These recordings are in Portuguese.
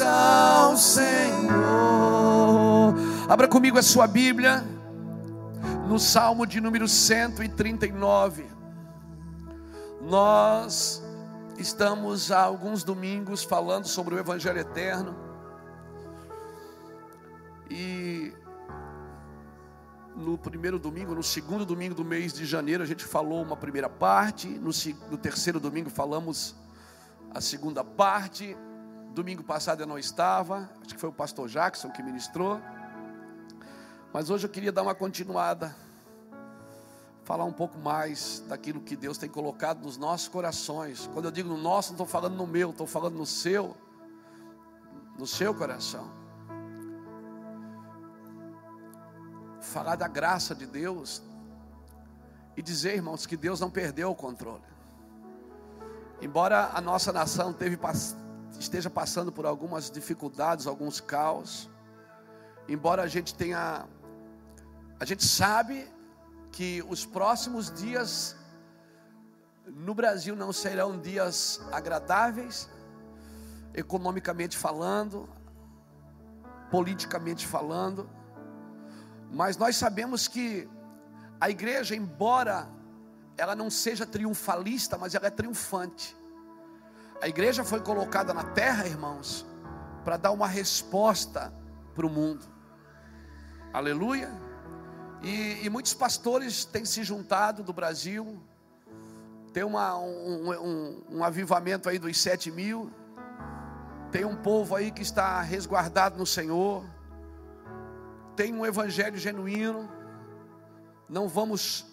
ao Senhor. Abra comigo a sua Bíblia, no Salmo de número 139. Nós estamos há alguns domingos falando sobre o Evangelho Eterno. E no primeiro domingo, no segundo domingo do mês de janeiro, a gente falou uma primeira parte. No, no terceiro domingo, falamos a segunda parte. Domingo passado eu não estava, acho que foi o pastor Jackson que ministrou. Mas hoje eu queria dar uma continuada, falar um pouco mais daquilo que Deus tem colocado nos nossos corações. Quando eu digo no nosso, não estou falando no meu, estou falando no seu, no seu coração. Falar da graça de Deus e dizer, irmãos, que Deus não perdeu o controle. Embora a nossa nação teve esteja passando por algumas dificuldades, alguns caos, embora a gente tenha, a gente sabe que os próximos dias no Brasil não serão dias agradáveis, economicamente falando, politicamente falando, mas nós sabemos que a igreja, embora ela não seja triunfalista, mas ela é triunfante. A igreja foi colocada na terra, irmãos, para dar uma resposta para o mundo. Aleluia. E, e, muitos pastores têm se juntado do Brasil. Tem uma, um, um, um avivamento aí dos sete mil. Tem um povo aí que está resguardado no Senhor. Tem um evangelho genuíno. Não vamos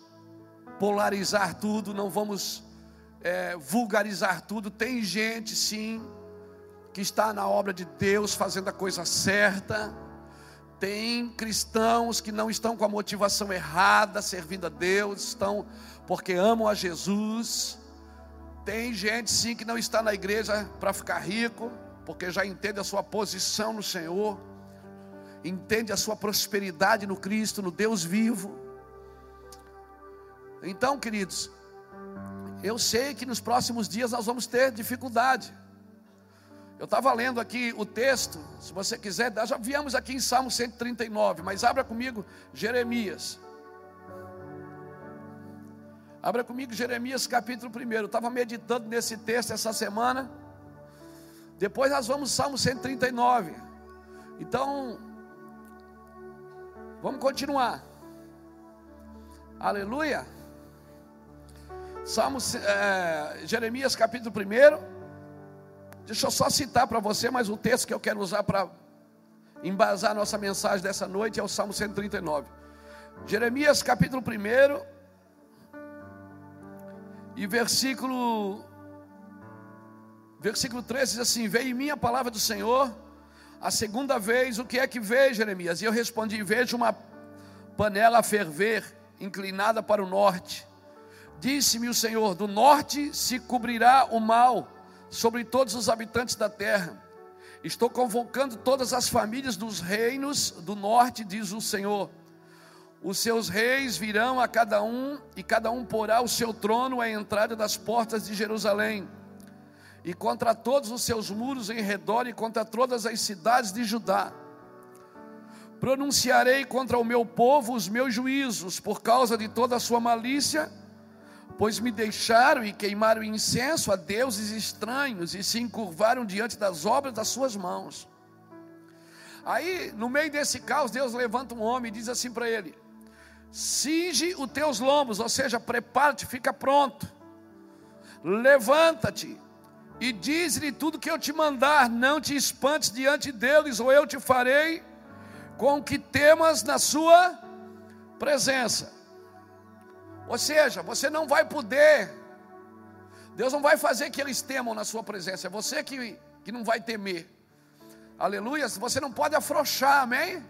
polarizar tudo, não vamos é, vulgarizar tudo. Tem gente, sim, que está na obra de Deus fazendo a coisa certa. Tem cristãos que não estão com a motivação errada, servindo a Deus, estão porque amam a Jesus. Tem gente sim que não está na igreja para ficar rico, porque já entende a sua posição no Senhor, entende a sua prosperidade no Cristo, no Deus vivo. Então, queridos, eu sei que nos próximos dias nós vamos ter dificuldade. Eu estava lendo aqui o texto, se você quiser, já viemos aqui em Salmo 139, mas abra comigo Jeremias. Abra comigo Jeremias capítulo 1. Eu estava meditando nesse texto essa semana. Depois nós vamos Salmo 139. Então, vamos continuar. Aleluia. Salmos, é, Jeremias capítulo 1. Deixa eu só citar para você, mas o texto que eu quero usar para embasar nossa mensagem dessa noite é o Salmo 139. Jeremias capítulo 1 e versículo versículo 13 diz assim: Veio em mim a palavra do Senhor, a segunda vez, o que é que vê, Jeremias? E eu respondi: Vejo uma panela a ferver, inclinada para o norte. Disse-me o Senhor: do norte se cobrirá o mal sobre todos os habitantes da terra. Estou convocando todas as famílias dos reinos do norte, diz o Senhor. Os seus reis virão a cada um, e cada um porá o seu trono à entrada das portas de Jerusalém. E contra todos os seus muros em redor, e contra todas as cidades de Judá. Pronunciarei contra o meu povo os meus juízos, por causa de toda a sua malícia pois me deixaram e queimaram incenso a deuses estranhos e se encurvaram diante das obras das suas mãos. Aí, no meio desse caos, Deus levanta um homem e diz assim para ele: Cinge os teus lombos, ou seja, prepara-te, fica pronto. Levanta-te e diz-lhe tudo que eu te mandar, não te espantes diante deles, ou eu te farei com que temas na sua presença. Ou seja, você não vai poder, Deus não vai fazer que eles temam na sua presença, é você que, que não vai temer. Aleluia, você não pode afrouxar, amém?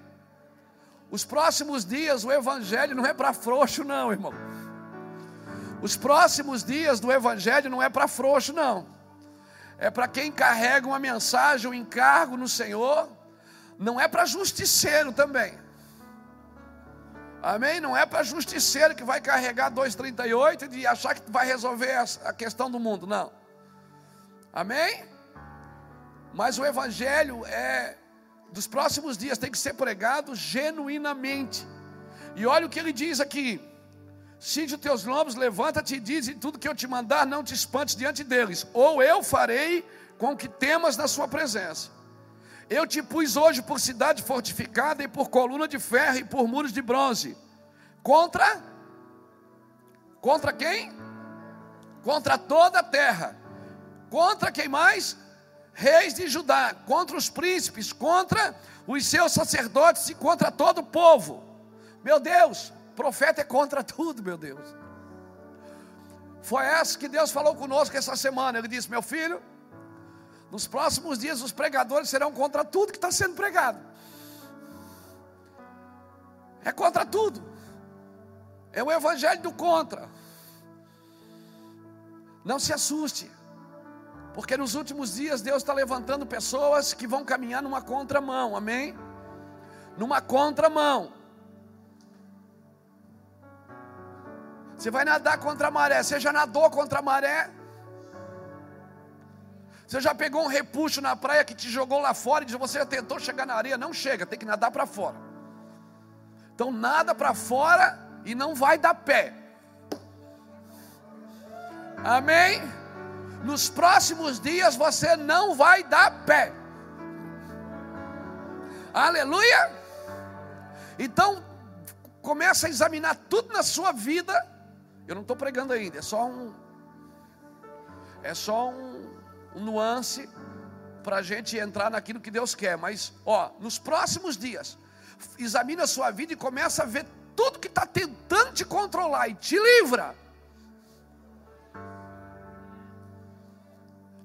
Os próximos dias, o Evangelho não é para frouxo, não, irmão. Os próximos dias do Evangelho não é para frouxo, não. É para quem carrega uma mensagem, um encargo no Senhor. Não é para justiceiro também. Amém? Não é para justiceiro que vai carregar 2,38 e achar que vai resolver a questão do mundo, não. Amém? Mas o evangelho é dos próximos dias tem que ser pregado genuinamente. E olha o que ele diz aqui: Cinge os teus lombos, levanta-te e diz: e tudo que eu te mandar, não te espantes diante deles, ou eu farei com que temas na sua presença. Eu te pus hoje por cidade fortificada e por coluna de ferro e por muros de bronze. Contra Contra quem? Contra toda a terra. Contra quem mais? Reis de Judá, contra os príncipes, contra os seus sacerdotes e contra todo o povo. Meu Deus, profeta é contra tudo, meu Deus. Foi essa que Deus falou conosco essa semana. Ele disse: Meu filho, nos próximos dias os pregadores serão contra tudo que está sendo pregado. É contra tudo. É o evangelho do contra. Não se assuste. Porque nos últimos dias Deus está levantando pessoas que vão caminhar numa contramão, amém? Numa contramão. Você vai nadar contra a maré. Você já nadou contra a maré? Você já pegou um repuxo na praia que te jogou lá fora e você tentou chegar na areia? Não chega, tem que nadar para fora. Então nada para fora e não vai dar pé. Amém? Nos próximos dias você não vai dar pé. Aleluia! Então começa a examinar tudo na sua vida eu não estou pregando ainda, é só um. É só um, um nuance para a gente entrar naquilo que Deus quer. Mas, ó, nos próximos dias, examine a sua vida e começa a ver tudo que está tentando te controlar e te livra.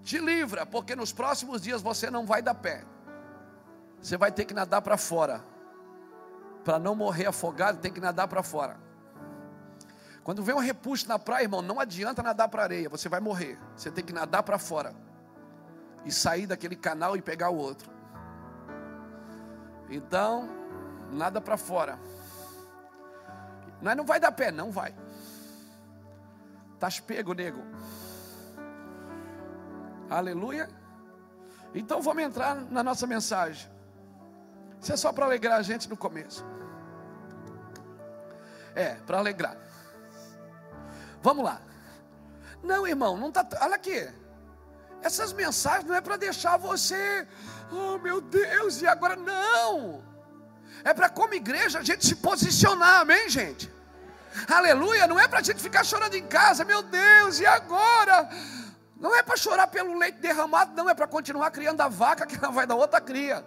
Te livra, porque nos próximos dias você não vai dar pé. Você vai ter que nadar para fora. Para não morrer afogado, tem que nadar para fora. Quando vem um repuxo na praia, irmão, não adianta nadar para areia, você vai morrer. Você tem que nadar para fora e sair daquele canal e pegar o outro. Então, nada para fora. Mas não vai dar pé, não vai. Estás pego, nego. Aleluia. Então vamos entrar na nossa mensagem. Isso é só para alegrar a gente no começo. É, para alegrar. Vamos lá. Não, irmão, não tá. Olha aqui. Essas mensagens não é para deixar você, oh meu Deus, e agora não. É para como igreja a gente se posicionar, amém, gente? Aleluia, não é para a gente ficar chorando em casa, meu Deus, e agora? Não é para chorar pelo leite derramado, não, é para continuar criando a vaca que não vai dar outra cria.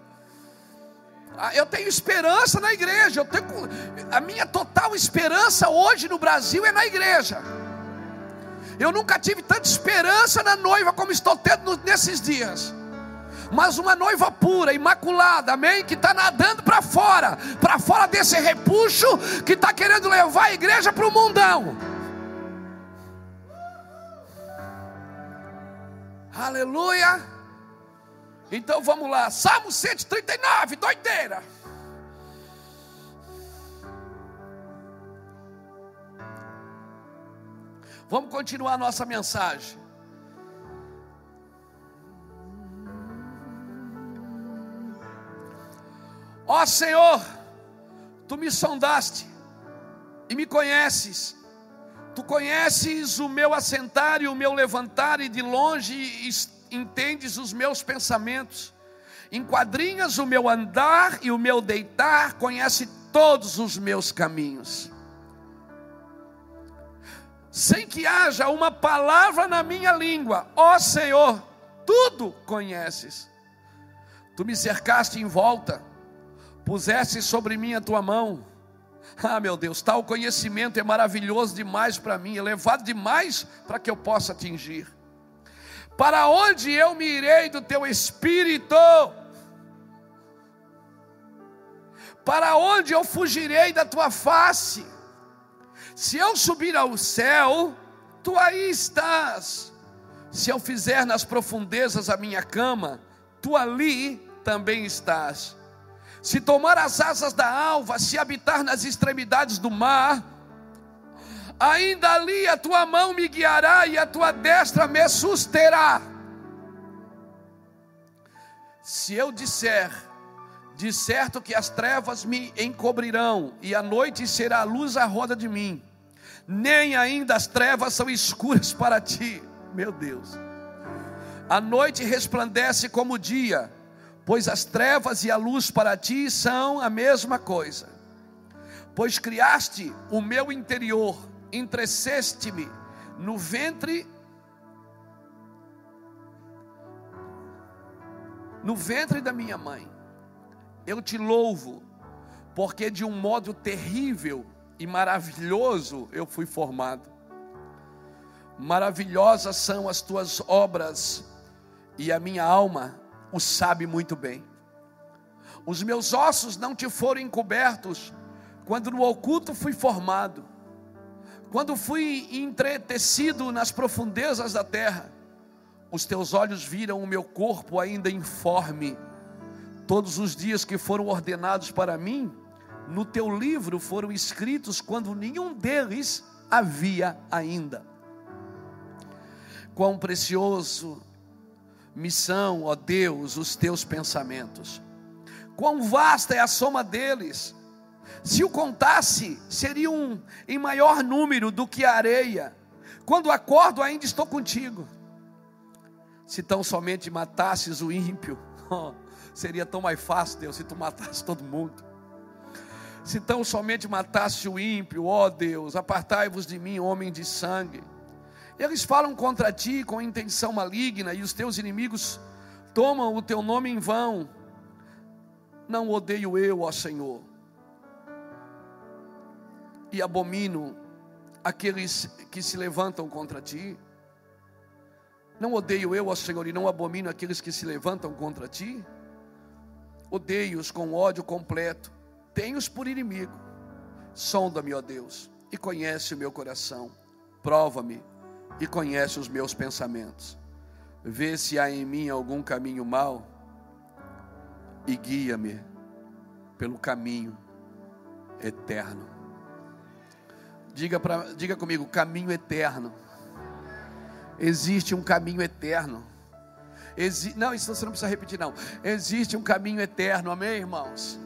Ah, eu tenho esperança na igreja, eu tenho, a minha total esperança hoje no Brasil é na igreja. Eu nunca tive tanta esperança na noiva como estou tendo nesses dias. Mas uma noiva pura, imaculada, amém? Que está nadando para fora, para fora desse repuxo que está querendo levar a igreja para o mundão. Aleluia. Então vamos lá, Salmo 139, doideira. Vamos continuar a nossa mensagem. Ó Senhor, tu me sondaste e me conheces. Tu conheces o meu assentar e o meu levantar, e de longe entendes os meus pensamentos. Enquadrinhas o meu andar e o meu deitar, conhece todos os meus caminhos sem que haja uma palavra na minha língua, ó Senhor, tudo conheces. Tu me cercaste em volta, puseste sobre mim a tua mão. Ah, meu Deus, tal conhecimento é maravilhoso demais para mim, elevado demais para que eu possa atingir. Para onde eu me irei do teu espírito? Para onde eu fugirei da tua face? Se eu subir ao céu, tu aí estás. Se eu fizer nas profundezas a minha cama, tu ali também estás. Se tomar as asas da alva, se habitar nas extremidades do mar, ainda ali a tua mão me guiará e a tua destra me susterá. Se eu disser, de certo que as trevas me encobrirão, e a noite será a luz à roda de mim, nem ainda as trevas são escuras para ti, meu Deus. A noite resplandece como o dia, pois as trevas e a luz para ti são a mesma coisa. Pois criaste o meu interior, entreceste-me no ventre no ventre da minha mãe. Eu te louvo, porque de um modo terrível e maravilhoso eu fui formado. Maravilhosas são as tuas obras, e a minha alma o sabe muito bem. Os meus ossos não te foram encobertos quando no oculto fui formado, quando fui entretecido nas profundezas da terra. Os teus olhos viram o meu corpo ainda informe. Todos os dias que foram ordenados para mim, no teu livro foram escritos quando nenhum deles havia ainda. Quão precioso missão, ó Deus, os teus pensamentos. Quão vasta é a soma deles. Se o contasse, seriam em maior número do que a areia. Quando acordo, ainda estou contigo. Se tão somente matasses o ímpio, oh, seria tão mais fácil, Deus, se tu matasse todo mundo. Se tão somente matasse o ímpio, ó Deus, apartai-vos de mim, homem de sangue. Eles falam contra ti com intenção maligna, e os teus inimigos tomam o teu nome em vão. Não odeio eu, ó Senhor, e abomino aqueles que se levantam contra ti. Não odeio eu, ó Senhor, e não abomino aqueles que se levantam contra ti. Odeio-os com ódio completo, tenho-os por inimigo. Sonda-me, ó Deus, e conhece o meu coração. Prova-me e conhece os meus pensamentos. Vê se há em mim algum caminho mau e guia-me pelo caminho eterno. Diga, pra, diga comigo, caminho eterno. Existe um caminho eterno. Exi, não, isso você não precisa repetir, não. Existe um caminho eterno, amém, irmãos?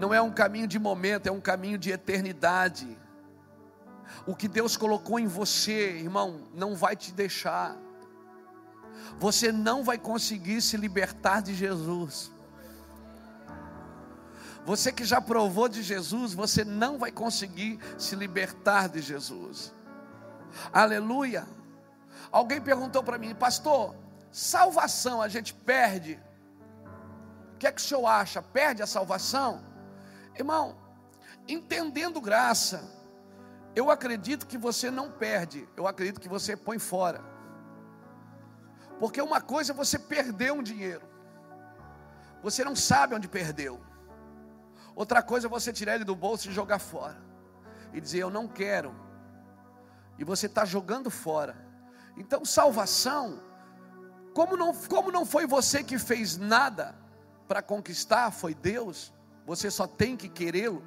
Não é um caminho de momento, é um caminho de eternidade. O que Deus colocou em você, irmão, não vai te deixar. Você não vai conseguir se libertar de Jesus. Você que já provou de Jesus, você não vai conseguir se libertar de Jesus. Aleluia. Alguém perguntou para mim, pastor, salvação a gente perde? O que é que o senhor acha? Perde a salvação? Irmão, entendendo graça, eu acredito que você não perde, eu acredito que você põe fora. Porque uma coisa é você perder um dinheiro, você não sabe onde perdeu. Outra coisa é você tirar ele do bolso e jogar fora, e dizer: Eu não quero, e você está jogando fora. Então, salvação, como não, como não foi você que fez nada para conquistar, foi Deus, você só tem que querê-lo.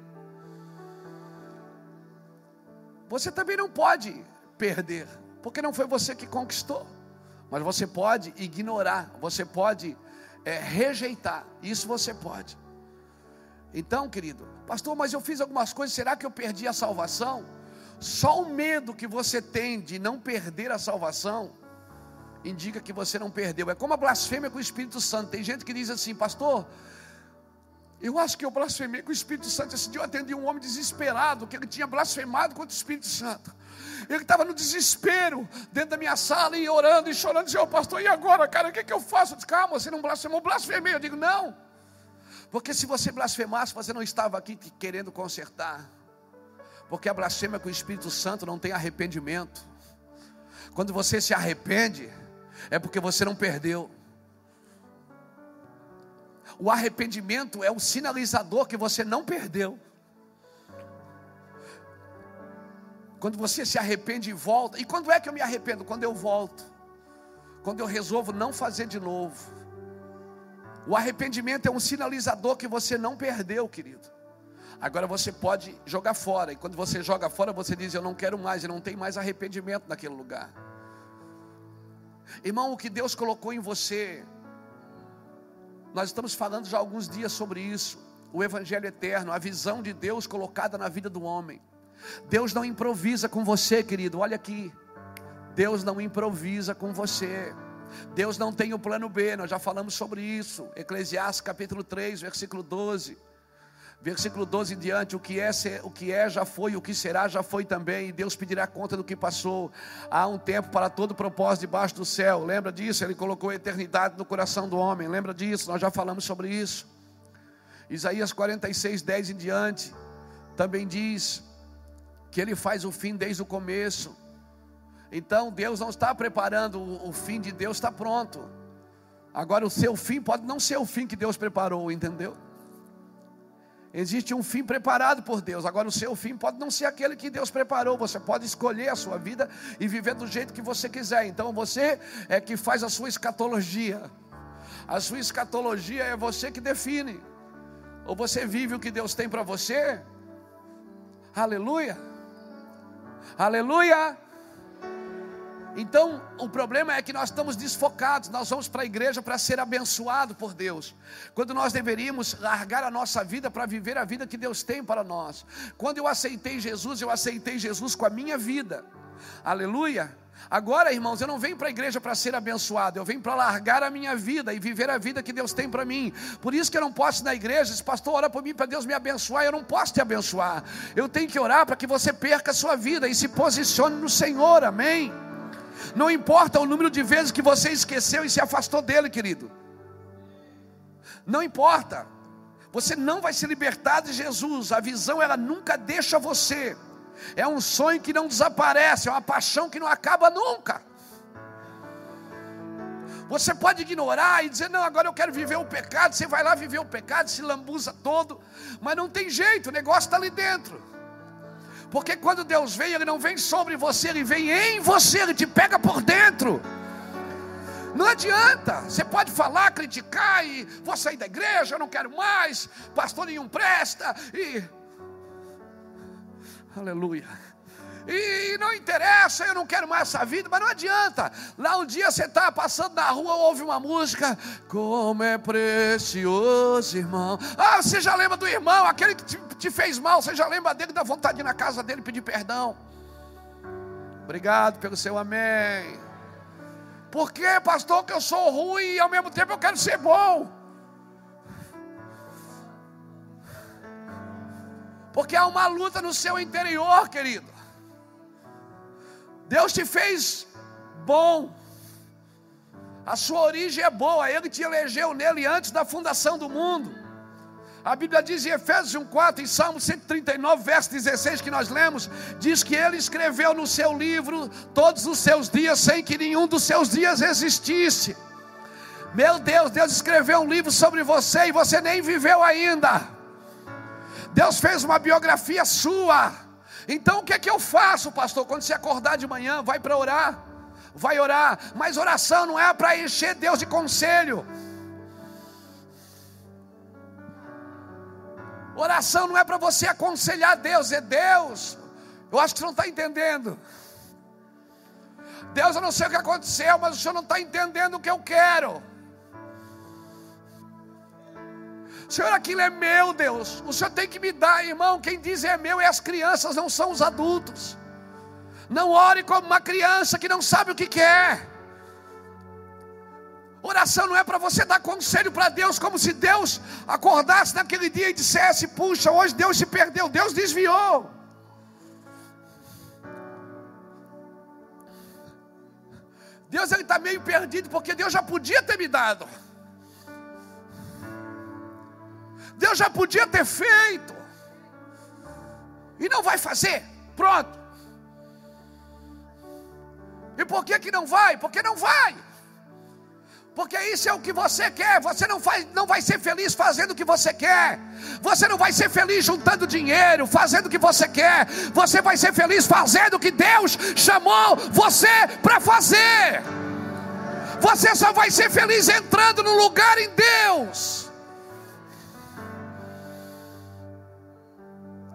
Você também não pode perder, porque não foi você que conquistou. Mas você pode ignorar, você pode é, rejeitar, isso você pode. Então, querido, pastor, mas eu fiz algumas coisas, será que eu perdi a salvação? Só o medo que você tem de não perder a salvação indica que você não perdeu. É como a blasfêmia com o Espírito Santo. Tem gente que diz assim, pastor, eu acho que eu blasfemei com o Espírito Santo. Esse dia eu atendi um homem desesperado, que ele tinha blasfemado contra o Espírito Santo. Ele estava no desespero, dentro da minha sala, e orando e chorando. Dizia, pastor, e agora, cara, o que, é que eu faço? Eu disse, calma, você não blasfemou, blasfemei. Eu digo, não. Porque se você blasfemasse, você não estava aqui querendo consertar. Porque a blasfêmia com o Espírito Santo não tem arrependimento. Quando você se arrepende, é porque você não perdeu. O arrependimento é o sinalizador que você não perdeu. Quando você se arrepende e volta. E quando é que eu me arrependo? Quando eu volto. Quando eu resolvo não fazer de novo. O arrependimento é um sinalizador que você não perdeu, querido. Agora você pode jogar fora. E quando você joga fora, você diz: Eu não quero mais. E não tem mais arrependimento naquele lugar. Irmão, o que Deus colocou em você Nós estamos falando já há alguns dias sobre isso. O Evangelho eterno, a visão de Deus colocada na vida do homem. Deus não improvisa com você, querido. Olha aqui. Deus não improvisa com você. Deus não tem o plano B, nós já falamos sobre isso. Eclesiastes capítulo 3, versículo 12. Versículo 12 em diante, o que é, o que é já foi, o que será já foi também, e Deus pedirá conta do que passou. Há um tempo para todo propósito debaixo do céu. Lembra disso? Ele colocou a eternidade no coração do homem. Lembra disso? Nós já falamos sobre isso. Isaías 46, 10 em diante, também diz que ele faz o fim desde o começo. Então Deus não está preparando, o fim de Deus está pronto. Agora o seu fim pode não ser o fim que Deus preparou, entendeu? Existe um fim preparado por Deus. Agora, o seu fim pode não ser aquele que Deus preparou. Você pode escolher a sua vida e viver do jeito que você quiser. Então, você é que faz a sua escatologia. A sua escatologia é você que define. Ou você vive o que Deus tem para você. Aleluia. Aleluia. Então, o problema é que nós estamos desfocados, nós vamos para a igreja para ser abençoado por Deus, quando nós deveríamos largar a nossa vida para viver a vida que Deus tem para nós. Quando eu aceitei Jesus, eu aceitei Jesus com a minha vida, aleluia. Agora, irmãos, eu não venho para a igreja para ser abençoado, eu venho para largar a minha vida e viver a vida que Deus tem para mim. Por isso que eu não posso ir na igreja, esse pastor ora por mim para Deus me abençoar, eu não posso te abençoar. Eu tenho que orar para que você perca a sua vida e se posicione no Senhor, amém? Não importa o número de vezes que você esqueceu e se afastou dele, querido. Não importa. Você não vai se libertar de Jesus. A visão ela nunca deixa você. É um sonho que não desaparece, é uma paixão que não acaba nunca. Você pode ignorar e dizer: Não, agora eu quero viver o pecado. Você vai lá viver o pecado, se lambuza todo, mas não tem jeito, o negócio está ali dentro. Porque quando Deus vem, Ele não vem sobre você, Ele vem em você, Ele te pega por dentro. Não adianta, você pode falar, criticar e vou sair da igreja, eu não quero mais, pastor nenhum presta e Aleluia. E não interessa, eu não quero mais essa vida, mas não adianta. Lá um dia você está passando na rua, ouve uma música, como é precioso, irmão. Ah, você já lembra do irmão, aquele que te, te fez mal, você já lembra dele, dá vontade de ir na casa dele pedir perdão. Obrigado pelo seu amém. Por que, pastor, que eu sou ruim e ao mesmo tempo eu quero ser bom? Porque há uma luta no seu interior, querido. Deus te fez bom. A sua origem é boa, Ele te elegeu nele antes da fundação do mundo. A Bíblia diz em Efésios 1,4, em Salmo 139, verso 16, que nós lemos, diz que Ele escreveu no seu livro todos os seus dias, sem que nenhum dos seus dias existisse. Meu Deus, Deus escreveu um livro sobre você e você nem viveu ainda. Deus fez uma biografia sua. Então o que é que eu faço, pastor? Quando você acordar de manhã, vai para orar. Vai orar, mas oração não é para encher Deus de conselho. Oração não é para você aconselhar Deus, é Deus. Eu acho que você não está entendendo. Deus, eu não sei o que aconteceu, mas o Senhor não está entendendo o que eu quero. Senhor, aquilo é meu, Deus. O Senhor tem que me dar, irmão. Quem diz é meu é as crianças, não são os adultos. Não ore como uma criança que não sabe o que quer. Oração não é para você dar conselho para Deus, como se Deus acordasse naquele dia e dissesse: Puxa, hoje Deus se perdeu, Deus desviou. Deus ele está meio perdido, porque Deus já podia ter me dado. Deus já podia ter feito. E não vai fazer. Pronto. E por que que não vai? Porque não vai. Porque isso é o que você quer. Você não, faz, não vai ser feliz fazendo o que você quer. Você não vai ser feliz juntando dinheiro, fazendo o que você quer. Você vai ser feliz fazendo o que Deus chamou você para fazer. Você só vai ser feliz entrando no lugar em Deus.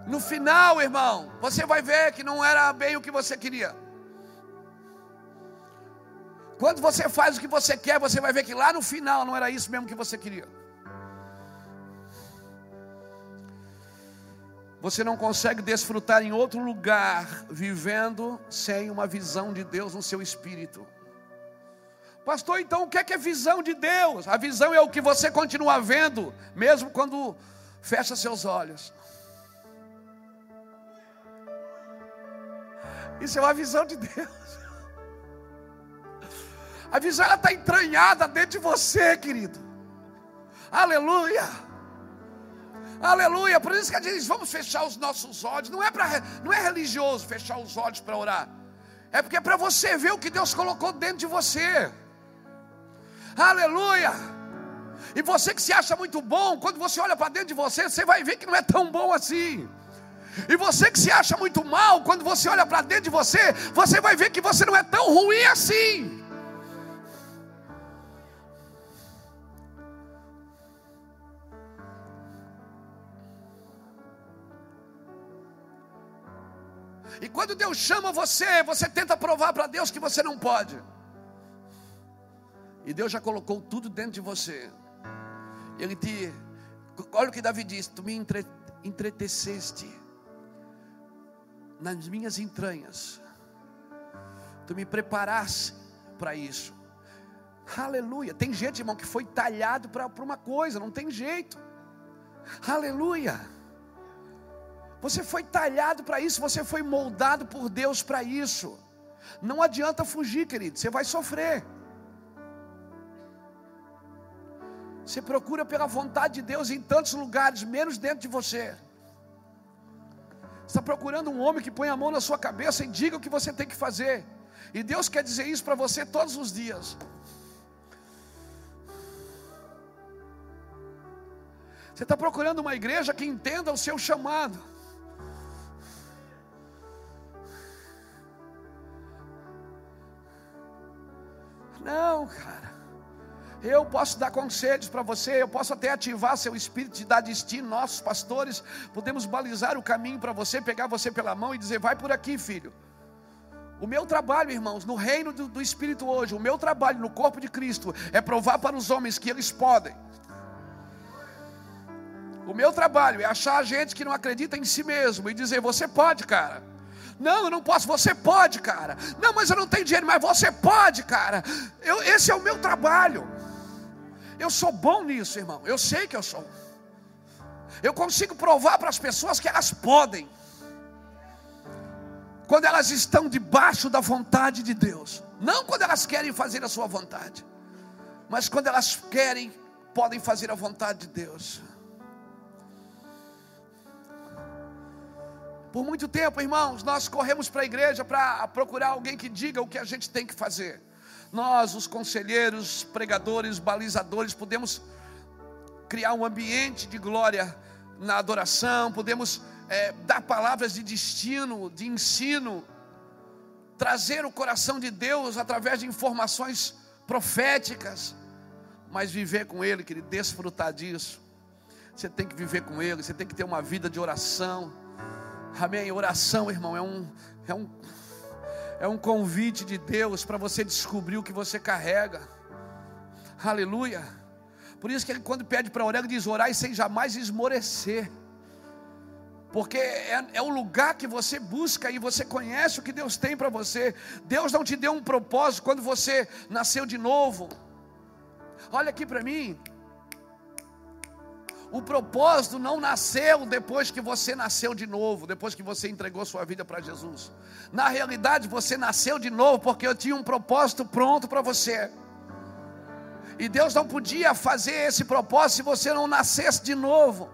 No final, irmão, você vai ver que não era bem o que você queria. Quando você faz o que você quer, você vai ver que lá no final não era isso mesmo que você queria. Você não consegue desfrutar em outro lugar vivendo sem uma visão de Deus no seu espírito. Pastor, então o que é, que é visão de Deus? A visão é o que você continua vendo, mesmo quando fecha seus olhos. Isso é uma visão de Deus. A visão está entranhada dentro de você, querido. Aleluia. Aleluia. Por isso que a gente diz: vamos fechar os nossos olhos. Não é, pra, não é religioso fechar os olhos para orar. É porque é para você ver o que Deus colocou dentro de você. Aleluia. E você que se acha muito bom, quando você olha para dentro de você, você vai ver que não é tão bom assim. E você que se acha muito mal, quando você olha para dentro de você, você vai ver que você não é tão ruim assim. E quando Deus chama você, você tenta provar para Deus que você não pode. E Deus já colocou tudo dentro de você. Ele te. Olha o que Davi disse: Tu me entre, entreteceste nas minhas entranhas. Tu me preparaste para isso. Aleluia. Tem gente, irmão, que foi talhado para uma coisa, não tem jeito. Aleluia. Você foi talhado para isso, você foi moldado por Deus para isso. Não adianta fugir, querido, você vai sofrer. Você procura pela vontade de Deus em tantos lugares, menos dentro de você. Está procurando um homem que põe a mão na sua cabeça e diga o que você tem que fazer. E Deus quer dizer isso para você todos os dias. Você está procurando uma igreja que entenda o seu chamado. Não, cara. Eu posso dar conselhos para você, eu posso até ativar seu espírito de dar destino. Nossos pastores podemos balizar o caminho para você, pegar você pela mão e dizer: vai por aqui, filho. O meu trabalho, irmãos, no reino do, do Espírito hoje, o meu trabalho no corpo de Cristo é provar para os homens que eles podem. O meu trabalho é achar gente que não acredita em si mesmo e dizer: você pode, cara. Não, eu não posso. Você pode, cara. Não, mas eu não tenho dinheiro. Mas você pode, cara. Eu, esse é o meu trabalho. Eu sou bom nisso, irmão. Eu sei que eu sou. Eu consigo provar para as pessoas que elas podem. Quando elas estão debaixo da vontade de Deus. Não quando elas querem fazer a sua vontade. Mas quando elas querem, podem fazer a vontade de Deus. Por muito tempo, irmãos, nós corremos para a igreja para procurar alguém que diga o que a gente tem que fazer. Nós, os conselheiros, pregadores, balizadores, podemos criar um ambiente de glória na adoração, podemos é, dar palavras de destino, de ensino, trazer o coração de Deus através de informações proféticas, mas viver com Ele, querido, desfrutar disso. Você tem que viver com Ele, você tem que ter uma vida de oração Amém. Oração, irmão, é um, é um, é um convite de Deus para você descobrir o que você carrega. Aleluia. Por isso que ele, quando pede para orar, ele diz: orar sem jamais esmorecer. Porque é, é o lugar que você busca e você conhece o que Deus tem para você. Deus não te deu um propósito quando você nasceu de novo. Olha aqui para mim. O propósito não nasceu depois que você nasceu de novo, depois que você entregou sua vida para Jesus. Na realidade, você nasceu de novo porque eu tinha um propósito pronto para você. E Deus não podia fazer esse propósito se você não nascesse de novo.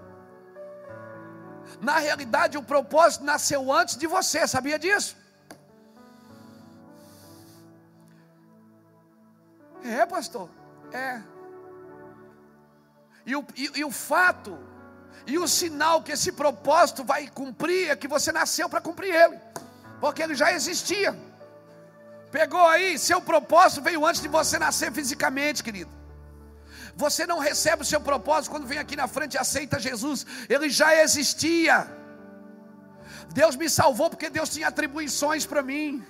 Na realidade, o propósito nasceu antes de você, sabia disso? É, pastor? É. E o, e, e o fato, e o sinal que esse propósito vai cumprir é que você nasceu para cumprir ele, porque ele já existia. Pegou aí, seu propósito veio antes de você nascer fisicamente, querido. Você não recebe o seu propósito quando vem aqui na frente e aceita Jesus, ele já existia. Deus me salvou porque Deus tinha atribuições para mim.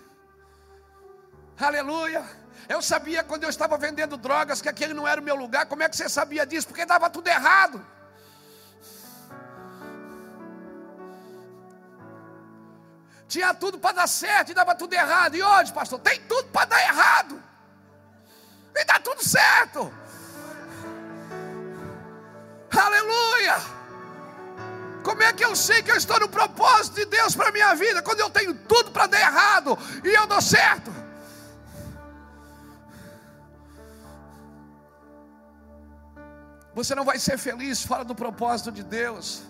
Aleluia. Eu sabia quando eu estava vendendo drogas que aquele não era o meu lugar. Como é que você sabia disso? Porque dava tudo errado. Tinha tudo para dar certo e dava tudo errado. E hoje, pastor, tem tudo para dar errado. E dá tudo certo. Aleluia! Como é que eu sei que eu estou no propósito de Deus para a minha vida? Quando eu tenho tudo para dar errado e eu dou certo. Você não vai ser feliz fora do propósito de Deus.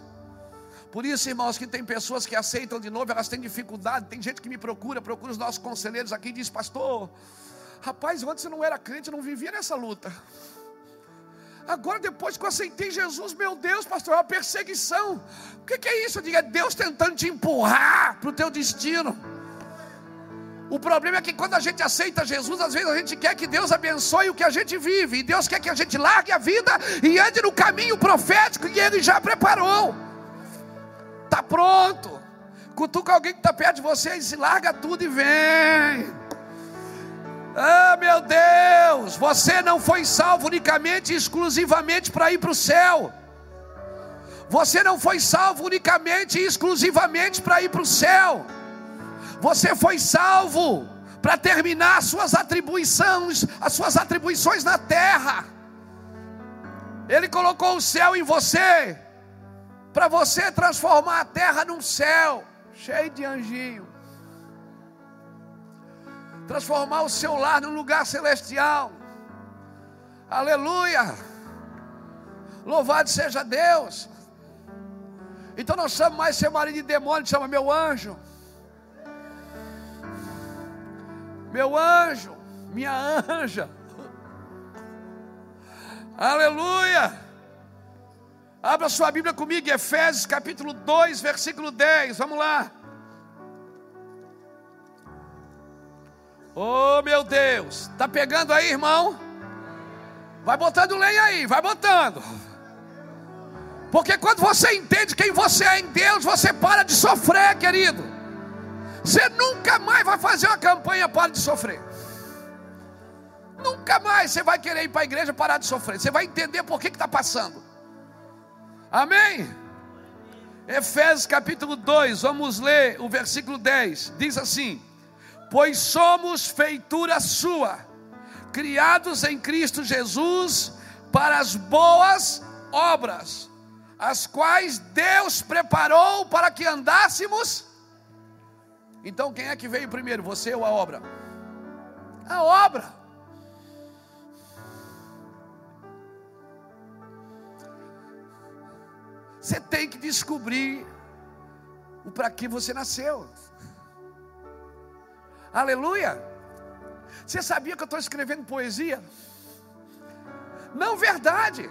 Por isso, irmãos, que tem pessoas que aceitam de novo, elas têm dificuldade. Tem gente que me procura, procura os nossos conselheiros aqui e diz: Pastor, rapaz, antes eu não era crente, não vivia nessa luta. Agora, depois que eu aceitei Jesus, meu Deus, pastor, é uma perseguição. O que, que é isso? Eu digo, é Deus tentando te empurrar para o teu destino. O problema é que quando a gente aceita Jesus, às vezes a gente quer que Deus abençoe o que a gente vive, e Deus quer que a gente largue a vida e ande no caminho profético que Ele já preparou. Está pronto. Cutuca alguém que está perto de você e se larga tudo e vem. Ah, meu Deus, você não foi salvo unicamente e exclusivamente para ir para o céu. Você não foi salvo unicamente e exclusivamente para ir para o céu. Você foi salvo para terminar as suas atribuições, as suas atribuições na terra. Ele colocou o céu em você para você transformar a terra num céu cheio de anjinho. Transformar o seu lar num lugar celestial. Aleluia! Louvado seja Deus. Então não chama mais seu marido de demônio, chama meu anjo. Meu anjo, minha anja. Aleluia. Abra sua Bíblia comigo, Efésios capítulo 2, versículo 10. Vamos lá. Oh meu Deus, tá pegando aí, irmão? Vai botando lenha aí, vai botando. Porque quando você entende quem você é em Deus, você para de sofrer, querido. Você nunca mais vai fazer uma campanha para de sofrer. Nunca mais você vai querer ir para a igreja parar de sofrer. Você vai entender por que está passando. Amém? Efésios capítulo 2, vamos ler o versículo 10. Diz assim: Pois somos feitura sua, criados em Cristo Jesus para as boas obras, as quais Deus preparou para que andássemos então quem é que veio primeiro, você ou a obra? A obra. Você tem que descobrir o para que você nasceu. Aleluia. Você sabia que eu estou escrevendo poesia? Não, verdade.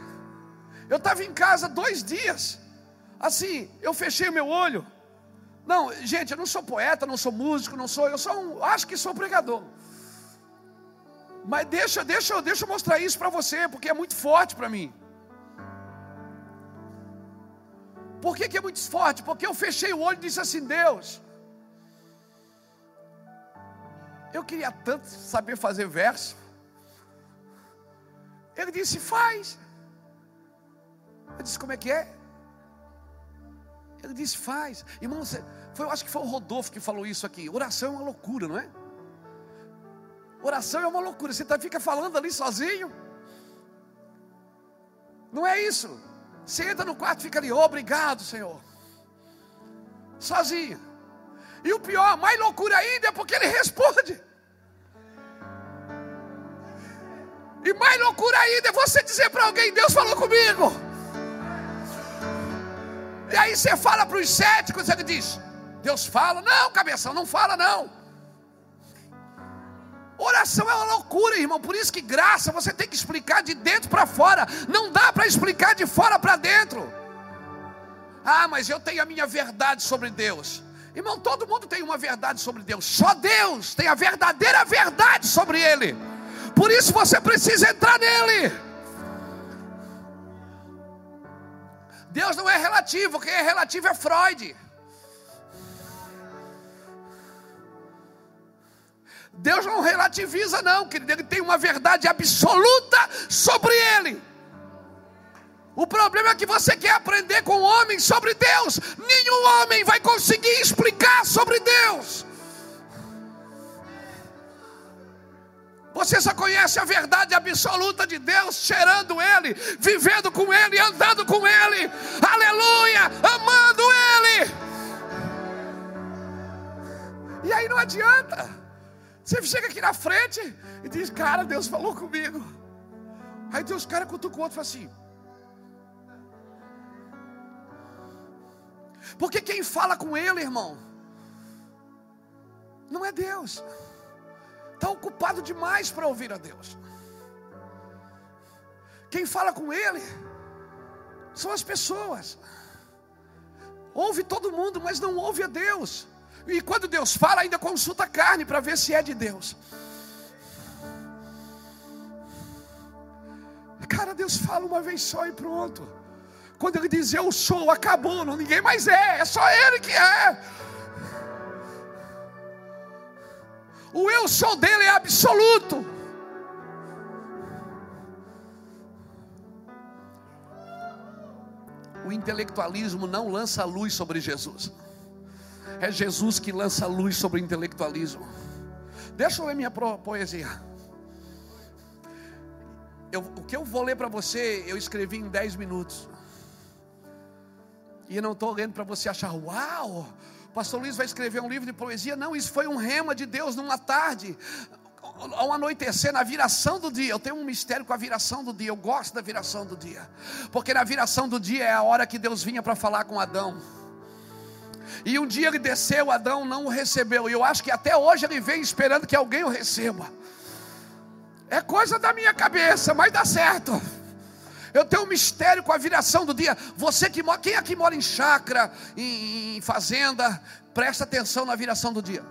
Eu estava em casa dois dias. Assim, eu fechei meu olho. Não, gente, eu não sou poeta, não sou músico, não sou, eu sou um, acho que sou pregador. Mas deixa, deixa, deixa eu mostrar isso para você, porque é muito forte para mim. Por que, que é muito forte? Porque eu fechei o olho e disse assim: Deus, eu queria tanto saber fazer verso. Ele disse: Faz. Eu disse: Como é que é? Ele disse: faz. Irmão, foi, eu acho que foi o Rodolfo que falou isso aqui. Oração é uma loucura, não é? Oração é uma loucura. Você tá, fica falando ali sozinho. Não é isso. Você entra no quarto e fica ali, oh, obrigado, Senhor. Sozinho. E o pior, mais loucura ainda, é porque ele responde. E mais loucura ainda é você dizer para alguém: Deus falou comigo. E aí você fala para os céticos, ele diz: Deus fala. Não, cabeção, não fala não. Oração é uma loucura, irmão. Por isso que graça você tem que explicar de dentro para fora. Não dá para explicar de fora para dentro. Ah, mas eu tenho a minha verdade sobre Deus. Irmão, todo mundo tem uma verdade sobre Deus. Só Deus tem a verdadeira verdade sobre Ele. Por isso você precisa entrar nele. Deus não é relativo, quem é relativo é Freud. Deus não relativiza, não, querido. Ele tem uma verdade absoluta sobre ele. O problema é que você quer aprender com homens sobre Deus. Nenhum homem vai conseguir explicar sobre Deus. Você só conhece a verdade absoluta de Deus, cheirando Ele, vivendo com Ele, andando com Ele, aleluia, amando Ele. E aí não adianta. Você chega aqui na frente e diz: Cara, Deus falou comigo. Aí Deus, cara, cutuca o outro e fala assim: Porque quem fala com Ele, irmão, não é Deus está ocupado demais para ouvir a Deus. Quem fala com Ele são as pessoas. Ouve todo mundo, mas não ouve a Deus. E quando Deus fala, ainda consulta a carne para ver se é de Deus. Cara, Deus fala uma vez só e pronto. Quando Ele diz eu sou, acabou, não, ninguém mais é, é só Ele que é. O eu sou dele é absoluto. O intelectualismo não lança luz sobre Jesus. É Jesus que lança luz sobre o intelectualismo. Deixa eu ler minha poesia. Eu, o que eu vou ler para você, eu escrevi em 10 minutos. E eu não estou lendo para você achar, uau, pastor Luiz vai escrever um livro de poesia. Não, isso foi um rema de Deus numa tarde, ao anoitecer, na viração do dia. Eu tenho um mistério com a viração do dia. Eu gosto da viração do dia, porque na viração do dia é a hora que Deus vinha para falar com Adão. E um dia ele desceu, Adão não o recebeu. E eu acho que até hoje ele vem esperando que alguém o receba. É coisa da minha cabeça, mas dá certo. Eu tenho um mistério com a viração do dia. Você que mora, quem aqui mora em chácara, em, em fazenda, presta atenção na viração do dia.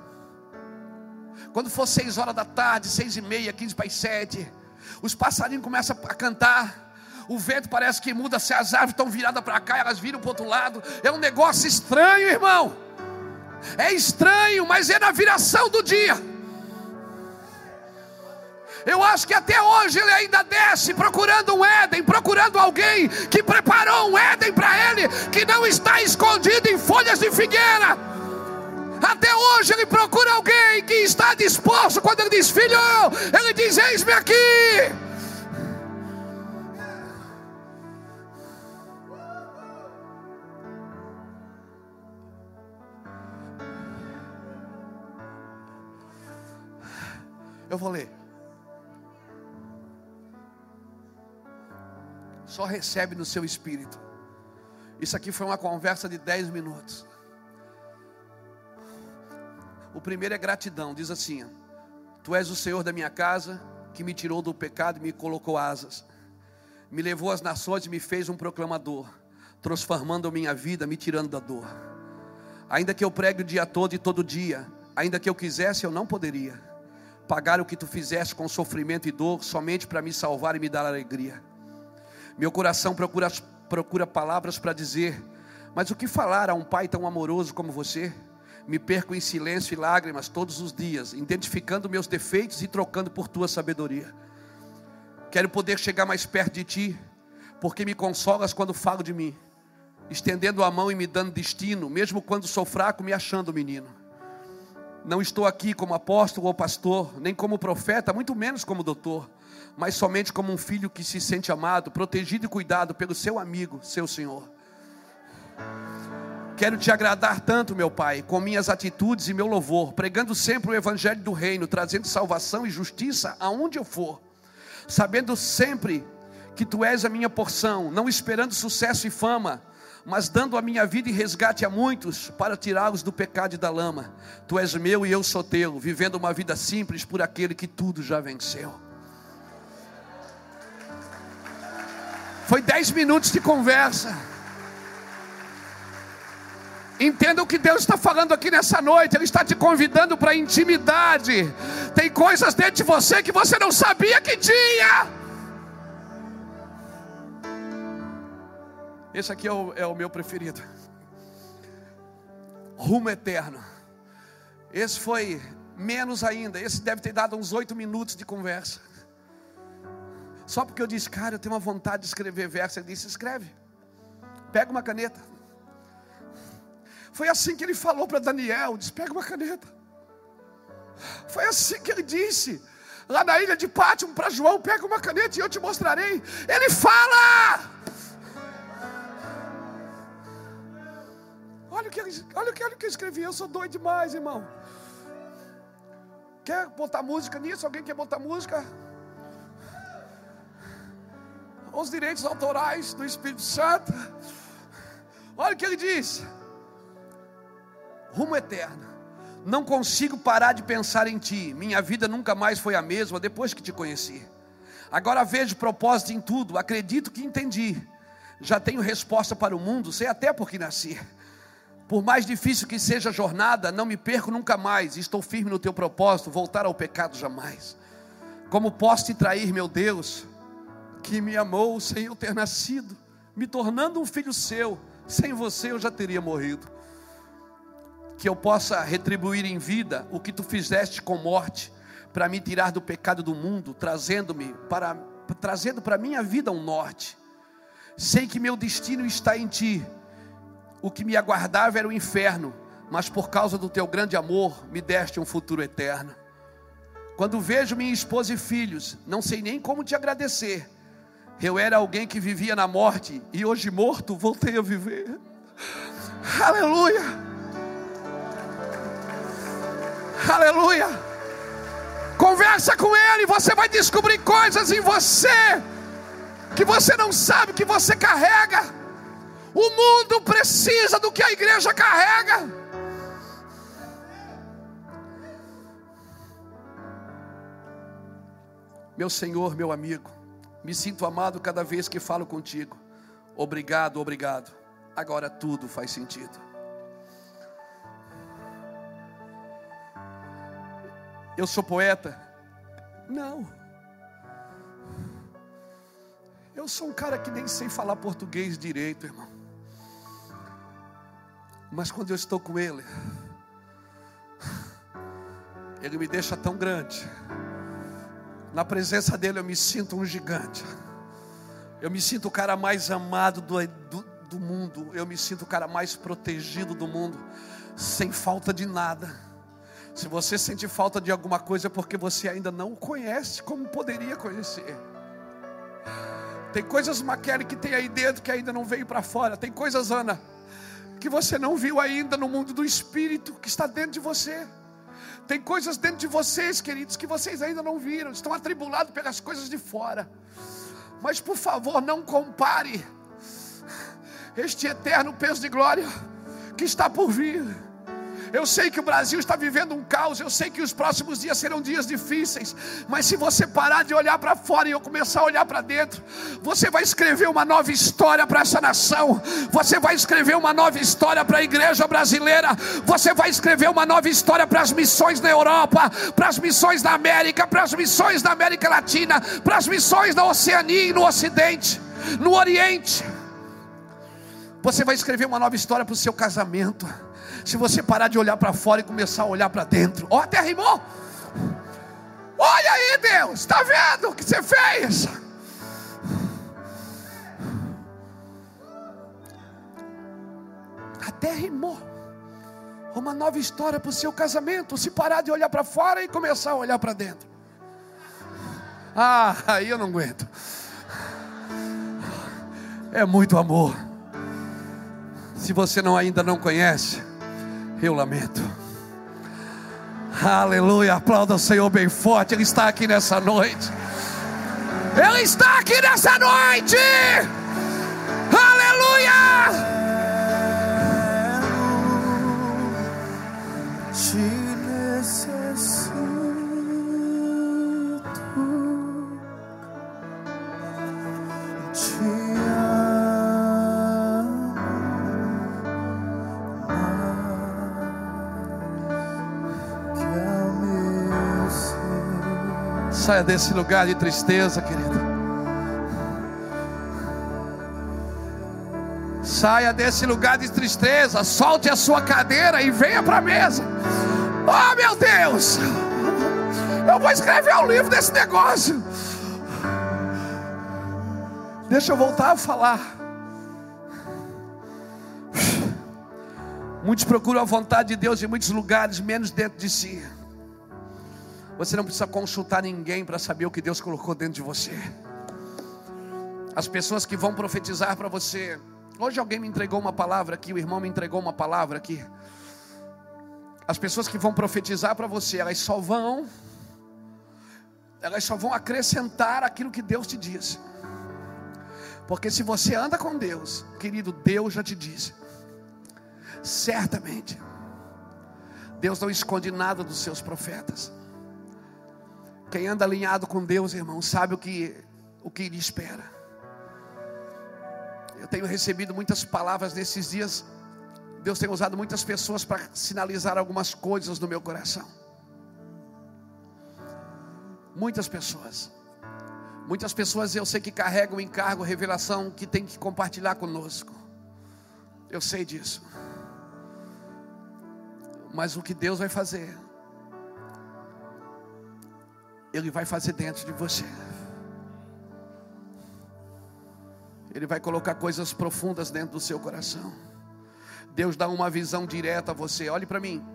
Quando for seis horas da tarde, seis e meia, quinze para as sete, os passarinhos começam a cantar. O vento parece que muda, se as árvores estão viradas para cá, elas viram para o outro lado. É um negócio estranho, irmão. É estranho, mas é na viração do dia. Eu acho que até hoje ele ainda desce procurando um Éden, procurando alguém que preparou um Éden para ele, que não está escondido em folhas de figueira. Até hoje ele procura alguém que está disposto. Quando ele diz filho, ele diz: Eis-me aqui. Eu vou ler. Só recebe no seu espírito. Isso aqui foi uma conversa de 10 minutos. O primeiro é gratidão, diz assim: Tu és o Senhor da minha casa, que me tirou do pecado e me colocou asas. Me levou às nações e me fez um proclamador, transformando a minha vida, me tirando da dor. Ainda que eu pregue o dia todo e todo dia, ainda que eu quisesse, eu não poderia pagar o que tu fizeste com sofrimento e dor, somente para me salvar e me dar alegria. Meu coração procura, procura palavras para dizer, mas o que falar a um pai tão amoroso como você? Me perco em silêncio e lágrimas todos os dias, identificando meus defeitos e trocando por tua sabedoria. Quero poder chegar mais perto de ti, porque me consolas quando falo de mim, estendendo a mão e me dando destino, mesmo quando sou fraco, me achando menino. Não estou aqui como apóstolo ou pastor, nem como profeta, muito menos como doutor mas somente como um filho que se sente amado, protegido e cuidado pelo seu amigo, seu Senhor. Quero te agradar tanto, meu Pai, com minhas atitudes e meu louvor, pregando sempre o Evangelho do Reino, trazendo salvação e justiça aonde eu for, sabendo sempre que Tu és a minha porção, não esperando sucesso e fama, mas dando a minha vida em resgate a muitos para tirá-los do pecado e da lama. Tu és meu e eu sou teu, vivendo uma vida simples por aquele que tudo já venceu. Foi dez minutos de conversa. Entenda o que Deus está falando aqui nessa noite. Ele está te convidando para intimidade. Tem coisas dentro de você que você não sabia que tinha. Esse aqui é o, é o meu preferido. Rumo eterno. Esse foi menos ainda. Esse deve ter dado uns oito minutos de conversa. Só porque eu disse, cara, eu tenho uma vontade de escrever verso. Ele disse: escreve, pega uma caneta. Foi assim que ele falou para Daniel: disse, pega uma caneta. Foi assim que ele disse, lá na ilha de Pátimo, para João: pega uma caneta e eu te mostrarei. Ele fala. Olha o que olha, o que, olha o que eu escrevi, eu sou doido demais, irmão. Quer botar música nisso? Alguém quer botar música? Os direitos autorais do Espírito Santo. Olha o que ele diz: rumo eterno. Não consigo parar de pensar em ti. Minha vida nunca mais foi a mesma depois que te conheci. Agora vejo propósito em tudo. Acredito que entendi. Já tenho resposta para o mundo, sei até por que nasci. Por mais difícil que seja a jornada, não me perco nunca mais. Estou firme no teu propósito, voltar ao pecado jamais. Como posso te trair, meu Deus, que me amou sem eu ter nascido, me tornando um filho seu? Sem você eu já teria morrido. Que eu possa retribuir em vida o que tu fizeste com morte, para me tirar do pecado do mundo, trazendo-me para trazendo para minha vida um norte. Sei que meu destino está em ti o que me aguardava era o inferno, mas por causa do teu grande amor, me deste um futuro eterno. Quando vejo minha esposa e filhos, não sei nem como te agradecer. Eu era alguém que vivia na morte e hoje morto voltei a viver. Aleluia! Aleluia! Conversa com ele, você vai descobrir coisas em você que você não sabe que você carrega. O mundo precisa do que a igreja carrega. Meu Senhor, meu amigo, me sinto amado cada vez que falo contigo. Obrigado, obrigado. Agora tudo faz sentido. Eu sou poeta? Não. Eu sou um cara que nem sei falar português direito, irmão. Mas quando eu estou com Ele, Ele me deixa tão grande. Na presença dEle eu me sinto um gigante. Eu me sinto o cara mais amado do, do, do mundo. Eu me sinto o cara mais protegido do mundo. Sem falta de nada. Se você sente falta de alguma coisa é porque você ainda não o conhece como poderia conhecer. Tem coisas, Maquele, que tem aí dentro que ainda não veio para fora. Tem coisas, Ana, que você não viu ainda no mundo do espírito que está dentro de você. Tem coisas dentro de vocês, queridos, que vocês ainda não viram, estão atribulados pelas coisas de fora. Mas por favor, não compare este eterno peso de glória que está por vir eu sei que o Brasil está vivendo um caos, eu sei que os próximos dias serão dias difíceis, mas se você parar de olhar para fora e eu começar a olhar para dentro, você vai escrever uma nova história para essa nação, você vai escrever uma nova história para a igreja brasileira, você vai escrever uma nova história para as missões na Europa, para as missões na América, para as missões da América Latina, para as missões da Oceania e no Ocidente, no Oriente. Você vai escrever uma nova história para o seu casamento se você parar de olhar para fora e começar a olhar para dentro. Ó, oh, até rimou. Olha aí, Deus, está vendo o que você fez? Até rimou. Uma nova história para o seu casamento. Se parar de olhar para fora e começar a olhar para dentro. Ah, aí eu não aguento. É muito amor. Se você não ainda não conhece, eu lamento. Aleluia, aplauda o Senhor bem forte, Ele está aqui nessa noite. Ele está aqui nessa noite. Aleluia. Saia desse lugar de tristeza, querido. Saia desse lugar de tristeza, solte a sua cadeira e venha para a mesa. Oh, meu Deus! Eu vou escrever um livro desse negócio. Deixa eu voltar a falar. Muitos procuram a vontade de Deus em muitos lugares, menos dentro de si. Você não precisa consultar ninguém para saber o que Deus colocou dentro de você. As pessoas que vão profetizar para você. Hoje alguém me entregou uma palavra aqui, o irmão me entregou uma palavra aqui. As pessoas que vão profetizar para você, elas só vão elas só vão acrescentar aquilo que Deus te disse. Porque se você anda com Deus, querido, Deus já te disse. Certamente. Deus não esconde nada dos seus profetas. Quem anda alinhado com Deus, irmão, sabe o que o que lhe espera. Eu tenho recebido muitas palavras nesses dias. Deus tem usado muitas pessoas para sinalizar algumas coisas no meu coração. Muitas pessoas. Muitas pessoas eu sei que carregam encargo, revelação que tem que compartilhar conosco. Eu sei disso. Mas o que Deus vai fazer, Ele vai fazer dentro de você. Ele vai colocar coisas profundas dentro do seu coração. Deus dá uma visão direta a você. Olhe para mim.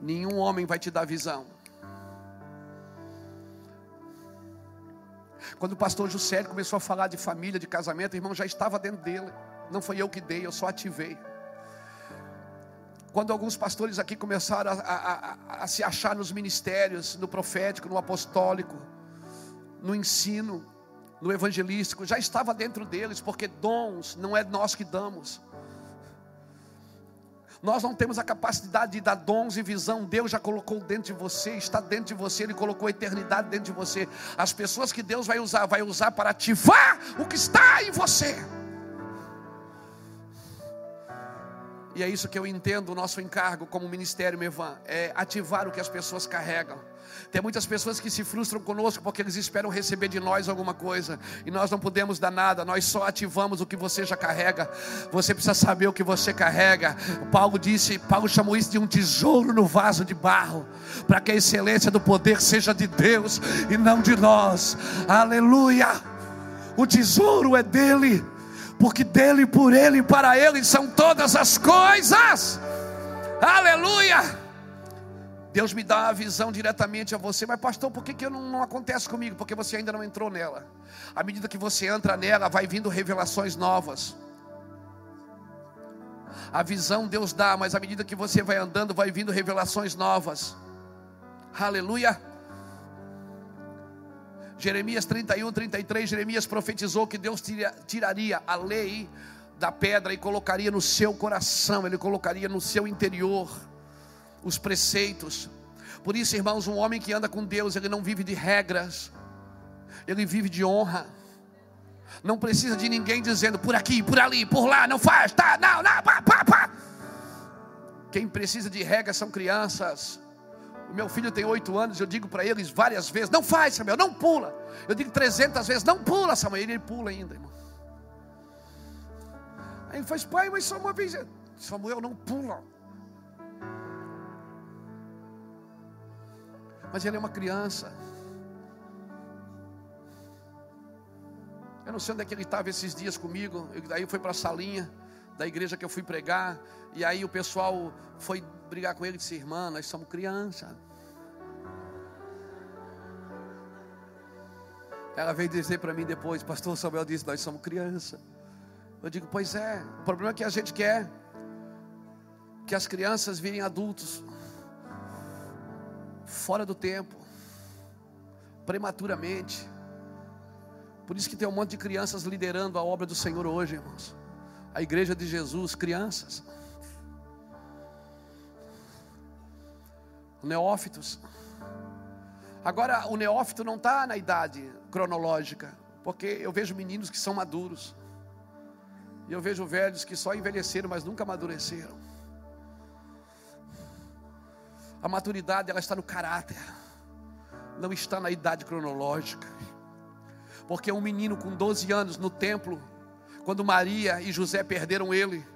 Nenhum homem vai te dar visão. Quando o pastor Juscelio começou a falar de família, de casamento, o irmão já estava dentro dele. Não foi eu que dei, eu só ativei. Quando alguns pastores aqui começaram a, a, a, a se achar nos ministérios, no profético, no apostólico, no ensino, no evangelístico, já estava dentro deles, porque dons não é nós que damos. Nós não temos a capacidade de dar dons e visão. Deus já colocou dentro de você, está dentro de você, Ele colocou a eternidade dentro de você. As pessoas que Deus vai usar, vai usar para ativar o que está em você. E é isso que eu entendo o nosso encargo como ministério Mevan, é ativar o que as pessoas carregam. Tem muitas pessoas que se frustram conosco porque eles esperam receber de nós alguma coisa e nós não podemos dar nada, nós só ativamos o que você já carrega. Você precisa saber o que você carrega. Paulo disse, Paulo chamou isso de um tesouro no vaso de barro, para que a excelência do poder seja de Deus e não de nós. Aleluia! O tesouro é dele, porque dele, por ele e para ele são todas as coisas. Aleluia! Deus me dá a visão diretamente a você, mas pastor, por que, que não, não acontece comigo? Porque você ainda não entrou nela. À medida que você entra nela, vai vindo revelações novas. A visão Deus dá, mas à medida que você vai andando, vai vindo revelações novas. Aleluia. Jeremias 31, 33, Jeremias profetizou que Deus tiraria a lei da pedra e colocaria no seu coração, ele colocaria no seu interior os preceitos. Por isso, irmãos, um homem que anda com Deus, ele não vive de regras, ele vive de honra. Não precisa de ninguém dizendo por aqui, por ali, por lá, não faz, tá, não, não, pá, pá, pá. Quem precisa de regras são crianças. O meu filho tem oito anos, eu digo para eles várias vezes: não faz, Samuel, não pula. Eu digo trezentas vezes: não pula, Samuel. Ele pula ainda, irmão. Aí ele faz, pai, mas só uma vez. Samuel, não pula. Mas ele é uma criança. Eu não sei onde é que ele estava esses dias comigo. Ele, daí foi para a salinha da igreja que eu fui pregar. E aí o pessoal foi brigar com ele e disse: Irmã, nós somos criança. Ela veio dizer para mim depois: Pastor Samuel disse: Nós somos criança. Eu digo: Pois é. O problema é que a gente quer que as crianças virem adultos fora do tempo, prematuramente. Por isso que tem um monte de crianças liderando a obra do Senhor hoje, irmãos. A igreja de Jesus, crianças. Neófitos. Agora, o neófito não está na idade cronológica, porque eu vejo meninos que são maduros, e eu vejo velhos que só envelheceram, mas nunca amadureceram. A maturidade ela está no caráter, não está na idade cronológica. Porque um menino com 12 anos no templo, quando Maria e José perderam ele,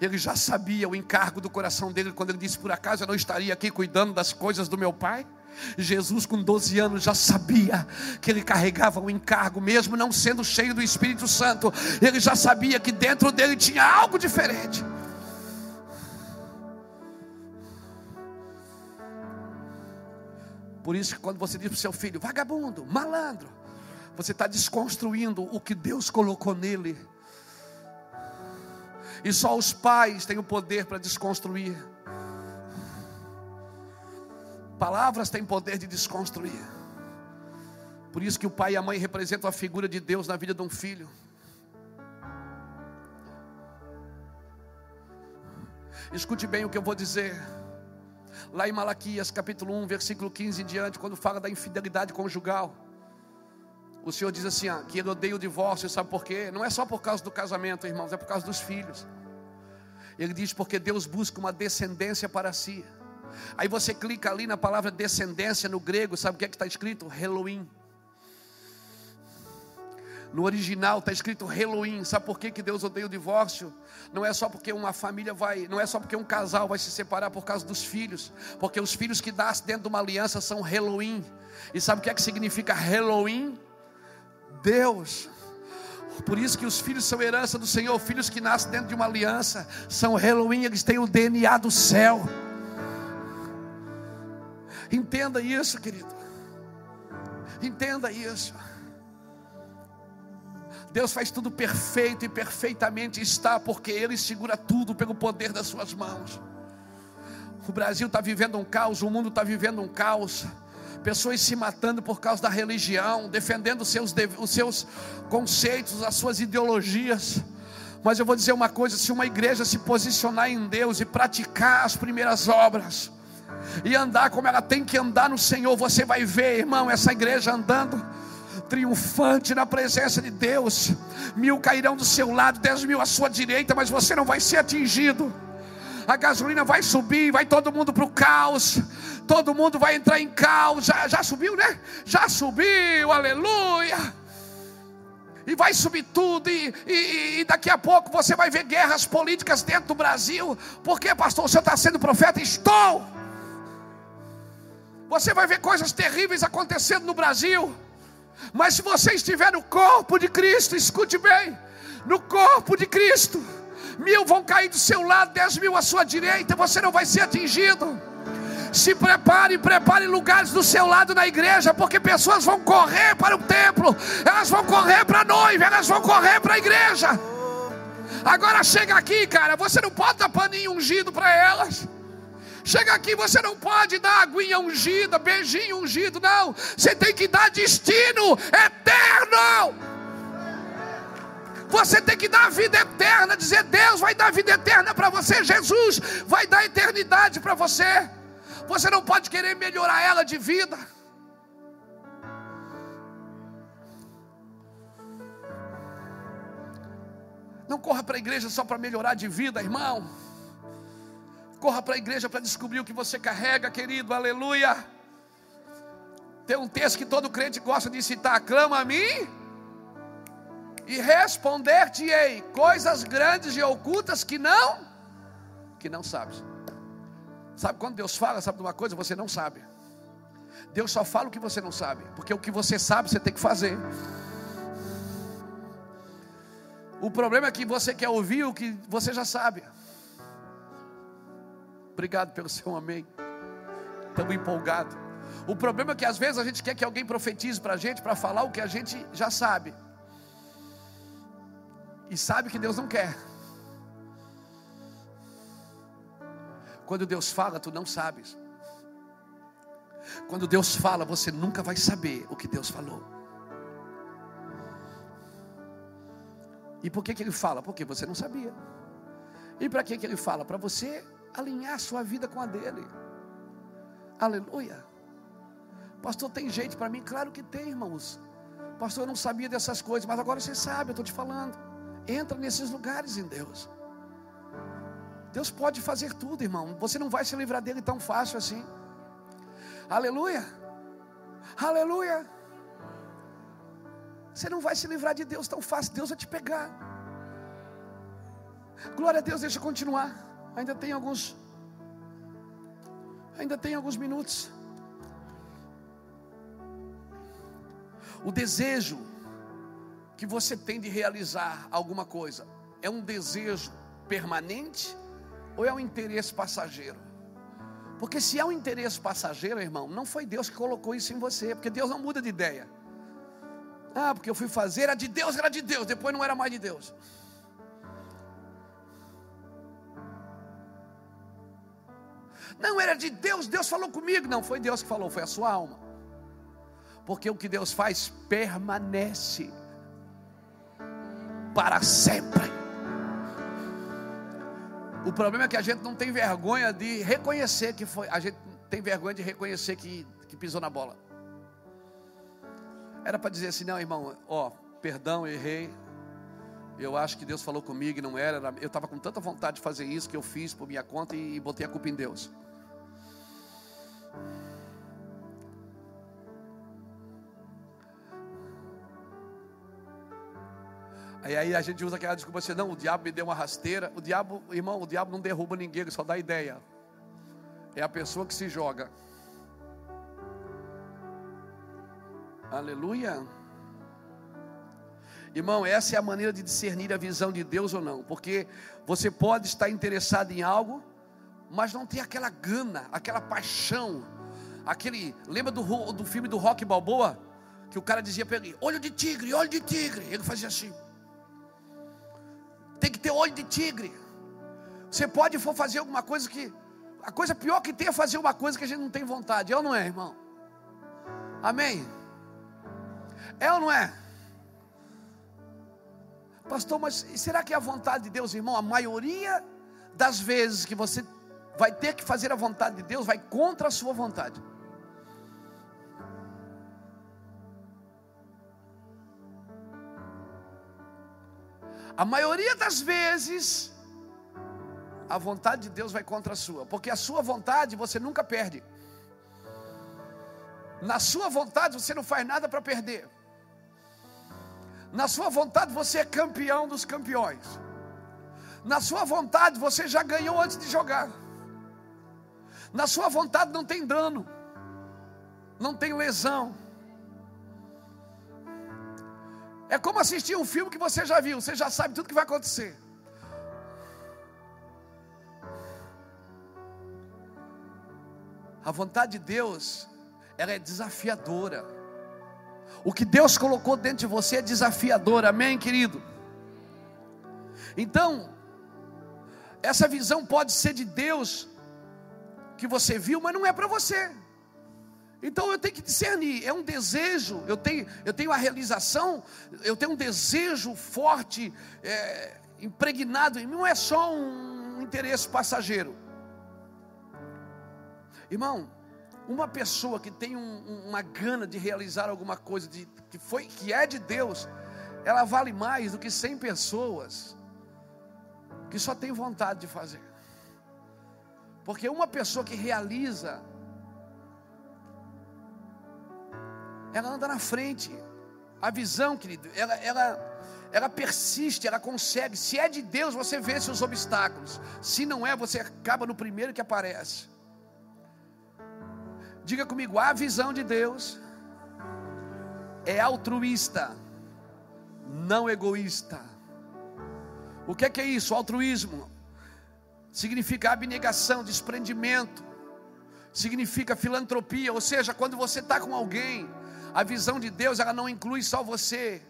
ele já sabia o encargo do coração dele quando ele disse: Por acaso eu não estaria aqui cuidando das coisas do meu pai? Jesus, com 12 anos, já sabia que ele carregava o encargo, mesmo não sendo cheio do Espírito Santo, ele já sabia que dentro dele tinha algo diferente. Por isso que quando você diz para o seu filho, vagabundo, malandro, você está desconstruindo o que Deus colocou nele. E só os pais têm o poder para desconstruir. Palavras têm poder de desconstruir. Por isso que o pai e a mãe representam a figura de Deus na vida de um filho. Escute bem o que eu vou dizer. Lá em Malaquias, capítulo 1, versículo 15 em diante, quando fala da infidelidade conjugal. O Senhor diz assim: ó, que ele odeia o divórcio, sabe por quê? Não é só por causa do casamento, irmãos, é por causa dos filhos. Ele diz: porque Deus busca uma descendência para si. Aí você clica ali na palavra descendência no grego, sabe o que é que está escrito? Elohim. No original está escrito Elohim. Sabe por que, que Deus odeia o divórcio? Não é só porque uma família vai, não é só porque um casal vai se separar por causa dos filhos, porque os filhos que nascem dentro de uma aliança são Elohim. E sabe o que é que significa Elohim? Deus. Por isso que os filhos são herança do Senhor, filhos que nascem dentro de uma aliança são Elohim, eles têm o DNA do céu. Entenda isso, querido. Entenda isso. Deus faz tudo perfeito e perfeitamente está, porque Ele segura tudo pelo poder das Suas mãos. O Brasil está vivendo um caos, o mundo está vivendo um caos. Pessoas se matando por causa da religião, defendendo os seus, os seus conceitos, as suas ideologias. Mas eu vou dizer uma coisa: se uma igreja se posicionar em Deus e praticar as primeiras obras, e andar como ela tem que andar no Senhor, você vai ver, irmão, essa igreja andando triunfante na presença de Deus. Mil cairão do seu lado, dez mil à sua direita, mas você não vai ser atingido. A gasolina vai subir, vai todo mundo para o caos. Todo mundo vai entrar em caos. Já, já subiu, né? Já subiu, aleluia e vai subir tudo, e, e, e, daqui a pouco você vai ver guerras políticas dentro do Brasil. Por que, pastor? O senhor está sendo profeta? Estou. Você vai ver coisas terríveis acontecendo no Brasil. Mas se você estiver no corpo de Cristo, escute bem: no corpo de Cristo, mil vão cair do seu lado, dez mil à sua direita, você não vai ser atingido. Se prepare, prepare lugares do seu lado na igreja, porque pessoas vão correr para o templo, elas vão correr para a noiva, elas vão correr para a igreja. Agora chega aqui, cara, você não pode dar paninho ungido para elas. Chega aqui, você não pode dar aguinha ungida, beijinho ungido, não. Você tem que dar destino eterno. Você tem que dar vida eterna, dizer Deus vai dar vida eterna para você, Jesus vai dar eternidade para você. Você não pode querer melhorar ela de vida. Não corra para a igreja só para melhorar de vida, irmão. Corra para a igreja para descobrir o que você carrega, querido, aleluia. Tem um texto que todo crente gosta de citar: clama a mim e responder-te-ei coisas grandes e ocultas que não, que não sabes. Sabe quando Deus fala, sabe de uma coisa? Você não sabe. Deus só fala o que você não sabe, porque o que você sabe você tem que fazer. O problema é que você quer ouvir o que você já sabe. Obrigado pelo seu amém. Estamos empolgados. O problema é que às vezes a gente quer que alguém profetize para a gente, para falar o que a gente já sabe. E sabe que Deus não quer. Quando Deus fala, tu não sabes. Quando Deus fala, você nunca vai saber o que Deus falou. E por que, que ele fala? Porque você não sabia. E para que, que ele fala? Para você alinhar sua vida com a dele. Aleluia. Pastor, tem jeito para mim? Claro que tem, irmãos. Pastor, eu não sabia dessas coisas, mas agora você sabe, eu estou te falando. Entra nesses lugares em Deus. Deus pode fazer tudo, irmão. Você não vai se livrar dele tão fácil assim. Aleluia. Aleluia. Você não vai se livrar de Deus tão fácil. Deus vai te pegar. Glória a Deus, deixa eu continuar. Ainda tem alguns Ainda tem alguns minutos. O desejo que você tem de realizar alguma coisa é um desejo permanente ou é um interesse passageiro? Porque se é um interesse passageiro, irmão, não foi Deus que colocou isso em você, porque Deus não muda de ideia. Ah, porque eu fui fazer, era de Deus, era de Deus, depois não era mais de Deus. Não era de Deus, Deus falou comigo. Não foi Deus que falou, foi a sua alma. Porque o que Deus faz permanece para sempre. O problema é que a gente não tem vergonha de reconhecer que foi. A gente tem vergonha de reconhecer que, que pisou na bola. Era para dizer assim, não, irmão, ó, perdão, errei. Eu acho que Deus falou comigo e não era. Eu estava com tanta vontade de fazer isso que eu fiz por minha conta e, e botei a culpa em Deus. Aí, aí a gente usa aquela desculpa assim, não, o diabo me deu uma rasteira. O diabo, irmão, o diabo não derruba ninguém, ele só dá ideia. É a pessoa que se joga. Aleluia. Irmão, essa é a maneira de discernir a visão de Deus ou não, porque você pode estar interessado em algo, mas não tem aquela gana, aquela paixão, aquele. Lembra do, do filme do Rock Balboa? Que o cara dizia para ele: olho de tigre, olho de tigre. Ele fazia assim. Tem que ter olho de tigre. Você pode for fazer alguma coisa que. A coisa pior que tem é fazer uma coisa que a gente não tem vontade. É ou não é, irmão? Amém? É ou não é? Pastor, mas será que é a vontade de Deus, irmão? A maioria das vezes que você vai ter que fazer a vontade de Deus vai contra a sua vontade. A maioria das vezes, a vontade de Deus vai contra a sua, porque a sua vontade você nunca perde. Na sua vontade você não faz nada para perder. Na sua vontade você é campeão dos campeões. Na sua vontade você já ganhou antes de jogar. Na sua vontade não tem dano, não tem lesão É como assistir um filme que você já viu, você já sabe tudo que vai acontecer. A vontade de Deus, ela é desafiadora. O que Deus colocou dentro de você é desafiador, amém, querido? Então, essa visão pode ser de Deus que você viu, mas não é para você. Então eu tenho que discernir, é um desejo, eu tenho, eu tenho a realização, eu tenho um desejo forte, é, impregnado em mim, não é só um interesse passageiro. Irmão, uma pessoa que tem um, uma gana de realizar alguma coisa de, que, foi, que é de Deus, ela vale mais do que 100 pessoas que só tem vontade de fazer. Porque uma pessoa que realiza ela anda na frente. A visão, querido, ela, ela, ela persiste, ela consegue. Se é de Deus, você vence os obstáculos. Se não é, você acaba no primeiro que aparece. Diga comigo, a visão de Deus é altruísta, não egoísta. O que é, que é isso? altruísmo significa abnegação, desprendimento, significa filantropia, ou seja, quando você está com alguém a visão de Deus, ela não inclui só você.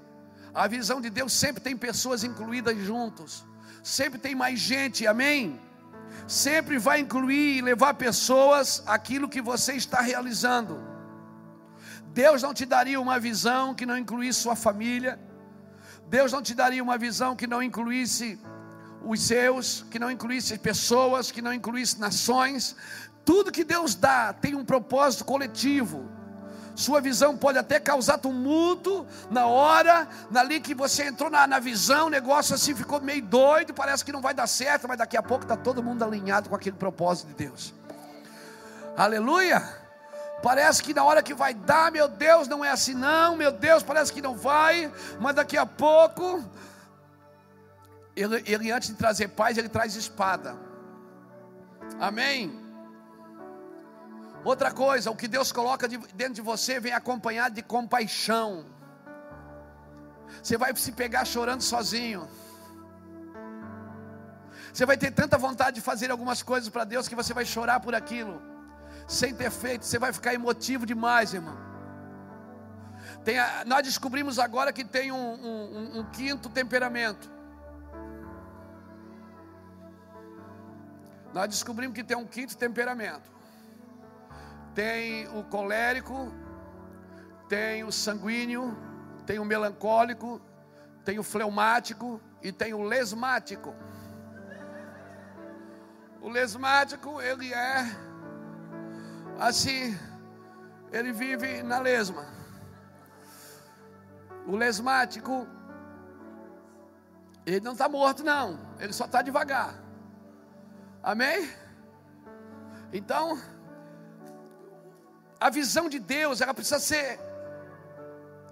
A visão de Deus sempre tem pessoas incluídas juntos. Sempre tem mais gente, amém? Sempre vai incluir e levar pessoas aquilo que você está realizando. Deus não te daria uma visão que não incluísse sua família. Deus não te daria uma visão que não incluísse os seus, que não incluísse pessoas, que não incluísse nações. Tudo que Deus dá tem um propósito coletivo. Sua visão pode até causar tumulto na hora, ali que você entrou na, na visão, o negócio assim ficou meio doido, parece que não vai dar certo, mas daqui a pouco está todo mundo alinhado com aquele propósito de Deus. Aleluia! Parece que na hora que vai dar, meu Deus, não é assim não, meu Deus, parece que não vai, mas daqui a pouco, ele, ele antes de trazer paz, ele traz espada. Amém? Outra coisa, o que Deus coloca dentro de você vem acompanhado de compaixão. Você vai se pegar chorando sozinho. Você vai ter tanta vontade de fazer algumas coisas para Deus que você vai chorar por aquilo, sem ter feito. Você vai ficar emotivo demais, irmão. A, nós descobrimos agora que tem um, um, um quinto temperamento. Nós descobrimos que tem um quinto temperamento. Tem o colérico, tem o sanguíneo, tem o melancólico, tem o fleumático e tem o lesmático. O lesmático, ele é assim, ele vive na lesma. O lesmático, ele não está morto, não, ele só está devagar. Amém? Então, a visão de Deus, ela precisa ser.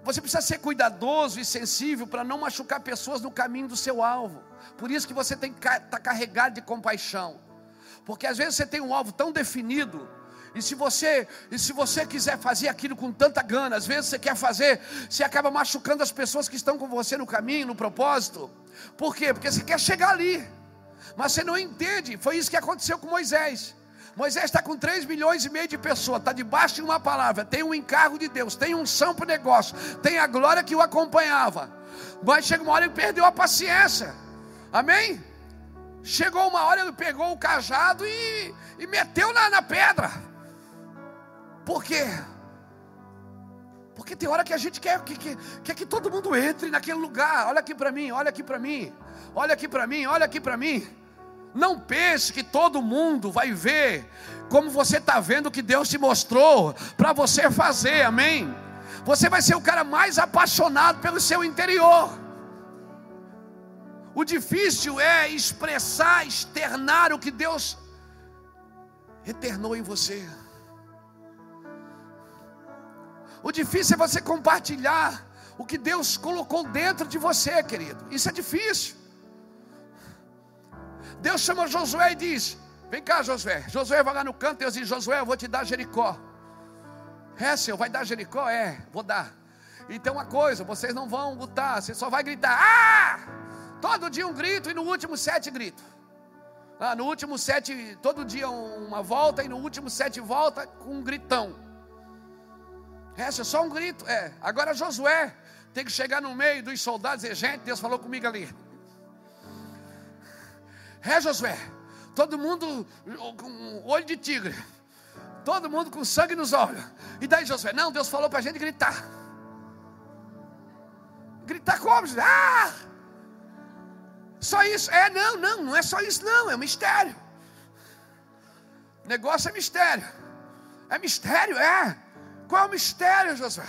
Você precisa ser cuidadoso e sensível para não machucar pessoas no caminho do seu alvo. Por isso que você tem que estar tá carregado de compaixão. Porque às vezes você tem um alvo tão definido, e se você, e se você quiser fazer aquilo com tanta gana, às vezes você quer fazer, você acaba machucando as pessoas que estão com você no caminho, no propósito. Por quê? Porque você quer chegar ali. Mas você não entende. Foi isso que aconteceu com Moisés. Moisés está com 3 milhões e meio de pessoas, está debaixo de uma palavra, tem um encargo de Deus, tem um unção para o negócio, tem a glória que o acompanhava. Mas chega uma hora ele perdeu a paciência. Amém? Chegou uma hora, ele pegou o cajado e, e meteu na, na pedra. Por quê? Porque tem hora que a gente quer que, que, quer que todo mundo entre naquele lugar. Olha aqui para mim, olha aqui para mim, olha aqui para mim, olha aqui para mim. Não pense que todo mundo vai ver como você está vendo que Deus te mostrou para você fazer, amém? Você vai ser o cara mais apaixonado pelo seu interior. O difícil é expressar, externar o que Deus eternou em você. O difícil é você compartilhar o que Deus colocou dentro de você, querido. Isso é difícil. Deus chama Josué e diz: Vem cá, Josué. Josué vai lá no canto Deus diz: Josué, eu vou te dar Jericó. É, Senhor, vai dar Jericó? É, vou dar. Então, uma coisa, vocês não vão lutar, você só vai gritar: Ah! Todo dia um grito e no último sete gritos. Ah, no último sete, todo dia uma volta e no último sete volta com um gritão. É só um grito. É. Agora Josué tem que chegar no meio dos soldados e dizer, gente, Deus falou comigo ali. É, Josué. Todo mundo com olho de tigre. Todo mundo com sangue nos olhos. E daí, Josué? Não, Deus falou para a gente gritar. Gritar como? Ah! Só isso? É, não, não, não é só isso, não. É um mistério. negócio é mistério. É mistério, é. Qual é o mistério, Josué?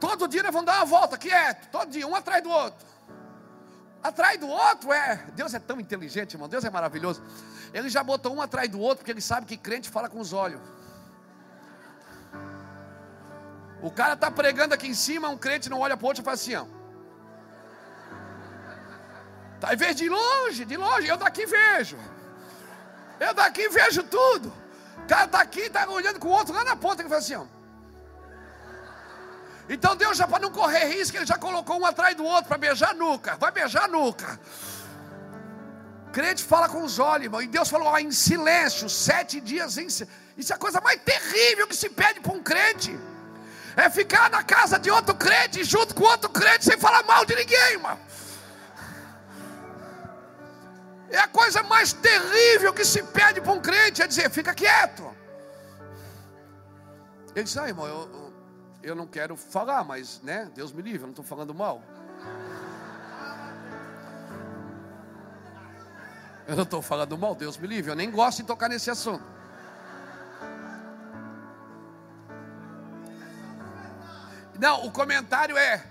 Todo dia nós vamos dar uma volta, quieto. Todo dia, um atrás do outro atrás do outro, é. Deus é tão inteligente, irmão. Deus é maravilhoso. Ele já botou um atrás do outro, porque ele sabe que crente fala com os olhos. O cara está pregando aqui em cima, um crente não olha para o outro e fala assim: ó. Tá, vez de longe, de longe, eu daqui vejo. Eu daqui vejo tudo. O cara está aqui, está olhando com o outro lá na ponta, que fala assim: ó. Então Deus já para não correr risco, ele já colocou um atrás do outro para beijar a nuca. Vai beijar a nuca. Crente fala com os olhos, irmão. E Deus falou ó, em silêncio, sete dias em silêncio. Isso é a coisa mais terrível que se pede para um crente. É ficar na casa de outro crente, junto com outro crente, sem falar mal de ninguém, irmão. É a coisa mais terrível que se pede para um crente, é dizer, fica quieto. Ele disse, ah, irmão, eu, eu não quero falar, mas, né, Deus me livre, eu não estou falando mal. Eu não estou falando mal, Deus me livre, eu nem gosto de tocar nesse assunto. Não, o comentário é: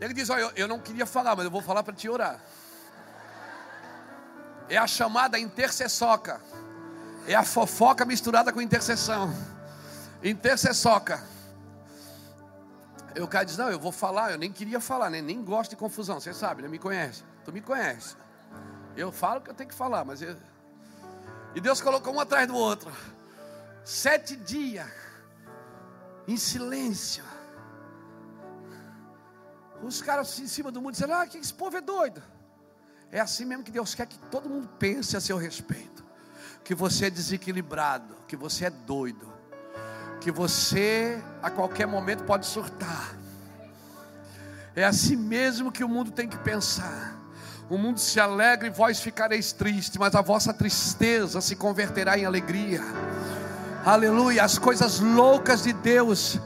ele diz, olha, eu, eu não queria falar, mas eu vou falar para te orar. É a chamada intercessoca. É a fofoca misturada com intercessão. Intercessoca. O cara diz: Não, eu vou falar. Eu nem queria falar, né? nem gosto de confusão. Você sabe, né? Me conhece. Tu me conhece. Eu falo que eu tenho que falar, mas eu... E Deus colocou um atrás do outro. Sete dias em silêncio. Os caras em cima do mundo dizendo: Ah, que esse povo é doido. É assim mesmo que Deus quer que todo mundo pense a seu respeito. Que você é desequilibrado, que você é doido, que você a qualquer momento pode surtar. É assim mesmo que o mundo tem que pensar. O mundo se alegra e vós ficareis tristes, mas a vossa tristeza se converterá em alegria. Aleluia, as coisas loucas de Deus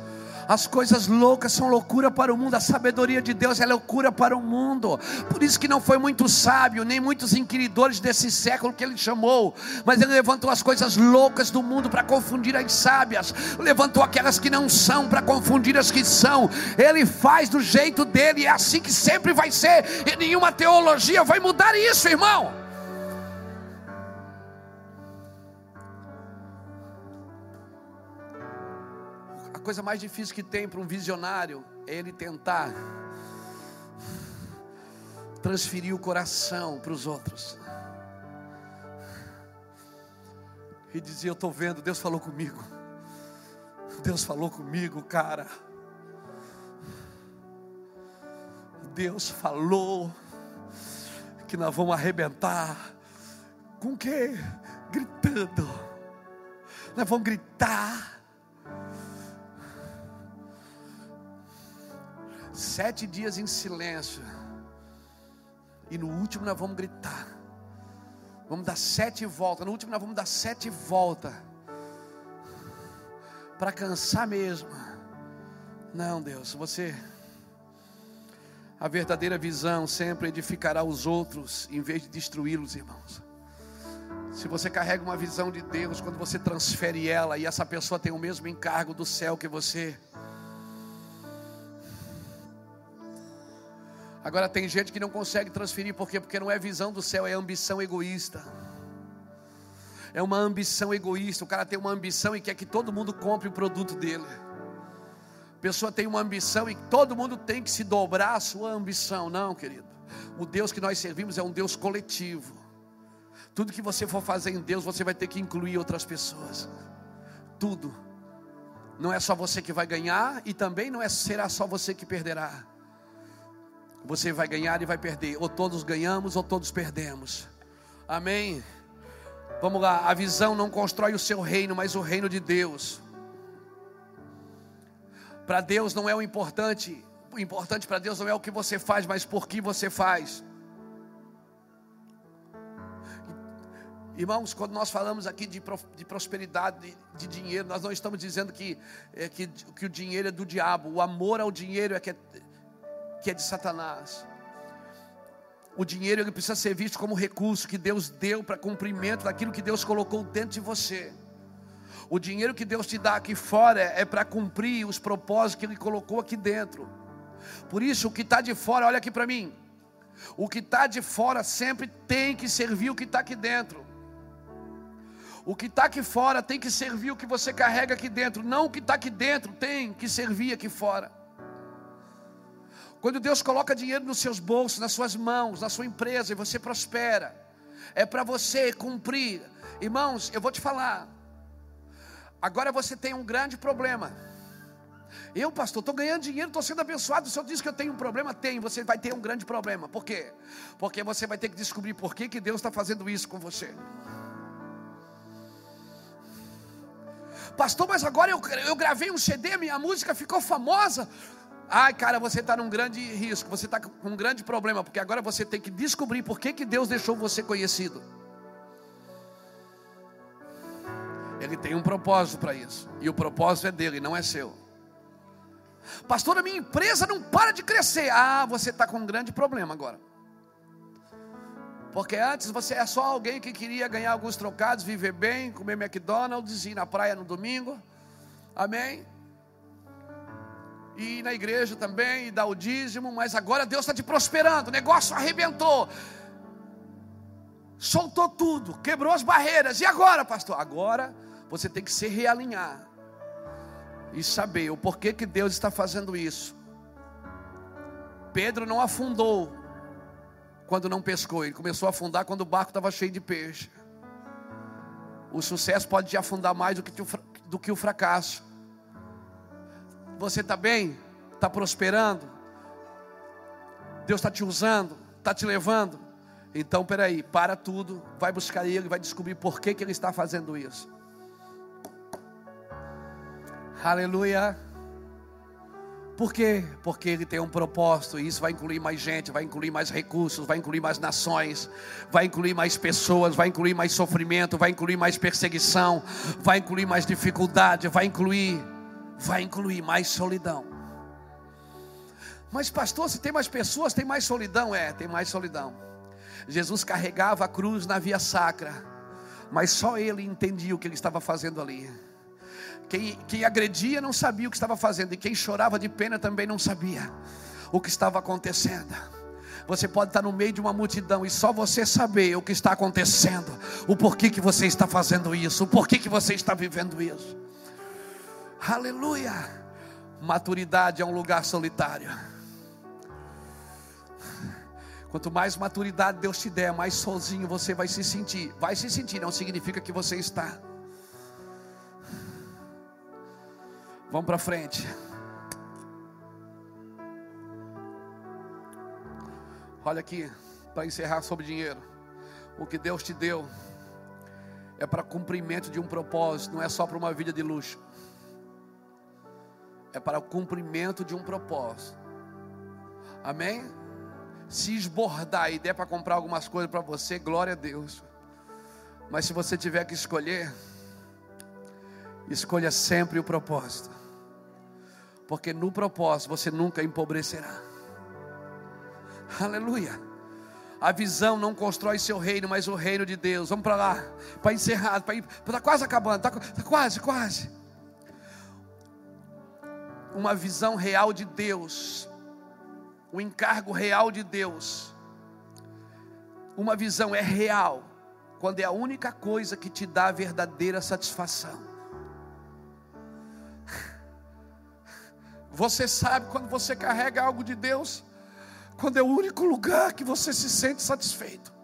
as coisas loucas são loucura para o mundo, a sabedoria de Deus é loucura para o mundo. Por isso que não foi muito sábio, nem muitos inquiridores desse século que ele chamou, mas ele levantou as coisas loucas do mundo para confundir as sábias, levantou aquelas que não são para confundir as que são. Ele faz do jeito dele, é assim que sempre vai ser, e nenhuma teologia vai mudar isso, irmão. Coisa mais difícil que tem para um visionário é ele tentar transferir o coração para os outros. E dizer: Eu estou vendo, Deus falou comigo. Deus falou comigo, cara. Deus falou que nós vamos arrebentar. Com o? Gritando. Nós vamos gritar. Sete dias em silêncio. E no último nós vamos gritar. Vamos dar sete voltas. No último nós vamos dar sete voltas. Para cansar mesmo. Não, Deus, você. A verdadeira visão sempre edificará os outros em vez de destruí-los, irmãos. Se você carrega uma visão de Deus, quando você transfere ela e essa pessoa tem o mesmo encargo do céu que você, Agora tem gente que não consegue transferir, por quê? Porque não é visão do céu, é ambição egoísta. É uma ambição egoísta. O cara tem uma ambição e quer que todo mundo compre o produto dele. A pessoa tem uma ambição e todo mundo tem que se dobrar a sua ambição. Não, querido. O Deus que nós servimos é um Deus coletivo. Tudo que você for fazer em Deus, você vai ter que incluir outras pessoas. Tudo. Não é só você que vai ganhar e também não é será só você que perderá. Você vai ganhar e vai perder. Ou todos ganhamos ou todos perdemos. Amém. Vamos lá. A visão não constrói o seu reino, mas o reino de Deus. Para Deus não é o importante. O importante para Deus não é o que você faz, mas por que você faz. Irmãos, quando nós falamos aqui de, de prosperidade, de, de, dinheiro, nós não estamos dizendo que, é, que, que o dinheiro é do diabo. O amor ao dinheiro é que é, que é de Satanás. O dinheiro ele precisa ser visto como recurso que Deus deu para cumprimento daquilo que Deus colocou dentro de você. O dinheiro que Deus te dá aqui fora é para cumprir os propósitos que Ele colocou aqui dentro. Por isso, o que está de fora, olha aqui para mim. O que está de fora sempre tem que servir o que está aqui dentro. O que está aqui fora tem que servir o que você carrega aqui dentro. Não o que está aqui dentro tem que servir aqui fora. Quando Deus coloca dinheiro nos seus bolsos, nas suas mãos, na sua empresa e você prospera, é para você cumprir. Irmãos, eu vou te falar. Agora você tem um grande problema. Eu, pastor, estou ganhando dinheiro, estou sendo abençoado. O senhor diz que eu tenho um problema? Tem, você vai ter um grande problema. Por quê? Porque você vai ter que descobrir por que, que Deus está fazendo isso com você. Pastor, mas agora eu, eu gravei um CD, minha música ficou famosa. Ai, cara, você está num grande risco, você está com um grande problema, porque agora você tem que descobrir por que, que Deus deixou você conhecido. Ele tem um propósito para isso, e o propósito é dele, não é seu. Pastor, a minha empresa não para de crescer. Ah, você está com um grande problema agora. Porque antes você é só alguém que queria ganhar alguns trocados, viver bem, comer McDonald's, ir na praia no domingo. Amém? E na igreja também, e dar o dízimo, mas agora Deus está te prosperando, o negócio arrebentou, soltou tudo, quebrou as barreiras, e agora, pastor? Agora você tem que se realinhar e saber o porquê que Deus está fazendo isso. Pedro não afundou quando não pescou, ele começou a afundar quando o barco estava cheio de peixe. O sucesso pode te afundar mais do que, do que o fracasso. Você está bem? Está prosperando? Deus está te usando, está te levando. Então, peraí, para tudo, vai buscar Ele, vai descobrir por que, que Ele está fazendo isso. Aleluia. Por quê? Porque ele tem um propósito, e isso vai incluir mais gente, vai incluir mais recursos, vai incluir mais nações, vai incluir mais pessoas, vai incluir mais sofrimento, vai incluir mais perseguição, vai incluir mais dificuldade, vai incluir, vai incluir mais solidão. Mas pastor, se tem mais pessoas, tem mais solidão? É, tem mais solidão. Jesus carregava a cruz na via sacra, mas só ele entendia o que ele estava fazendo ali. Quem, quem agredia não sabia o que estava fazendo, e quem chorava de pena também não sabia o que estava acontecendo. Você pode estar no meio de uma multidão e só você saber o que está acontecendo, o porquê que você está fazendo isso, o porquê que você está vivendo isso. Aleluia! Maturidade é um lugar solitário. Quanto mais maturidade Deus te der, mais sozinho você vai se sentir. Vai se sentir, não significa que você está. Vamos para frente. Olha aqui, para encerrar sobre dinheiro. O que Deus te deu é para cumprimento de um propósito, não é só para uma vida de luxo. É para o cumprimento de um propósito. Amém? Se esbordar e der para comprar algumas coisas para você, glória a Deus. Mas se você tiver que escolher, escolha sempre o propósito porque no propósito você nunca empobrecerá. Aleluia. A visão não constrói seu reino, mas o reino de Deus. Vamos para lá, para encerrar, para ir, está quase acabando, está tá quase, quase. Uma visão real de Deus, o um encargo real de Deus. Uma visão é real quando é a única coisa que te dá a verdadeira satisfação. Você sabe quando você carrega algo de Deus, quando é o único lugar que você se sente satisfeito.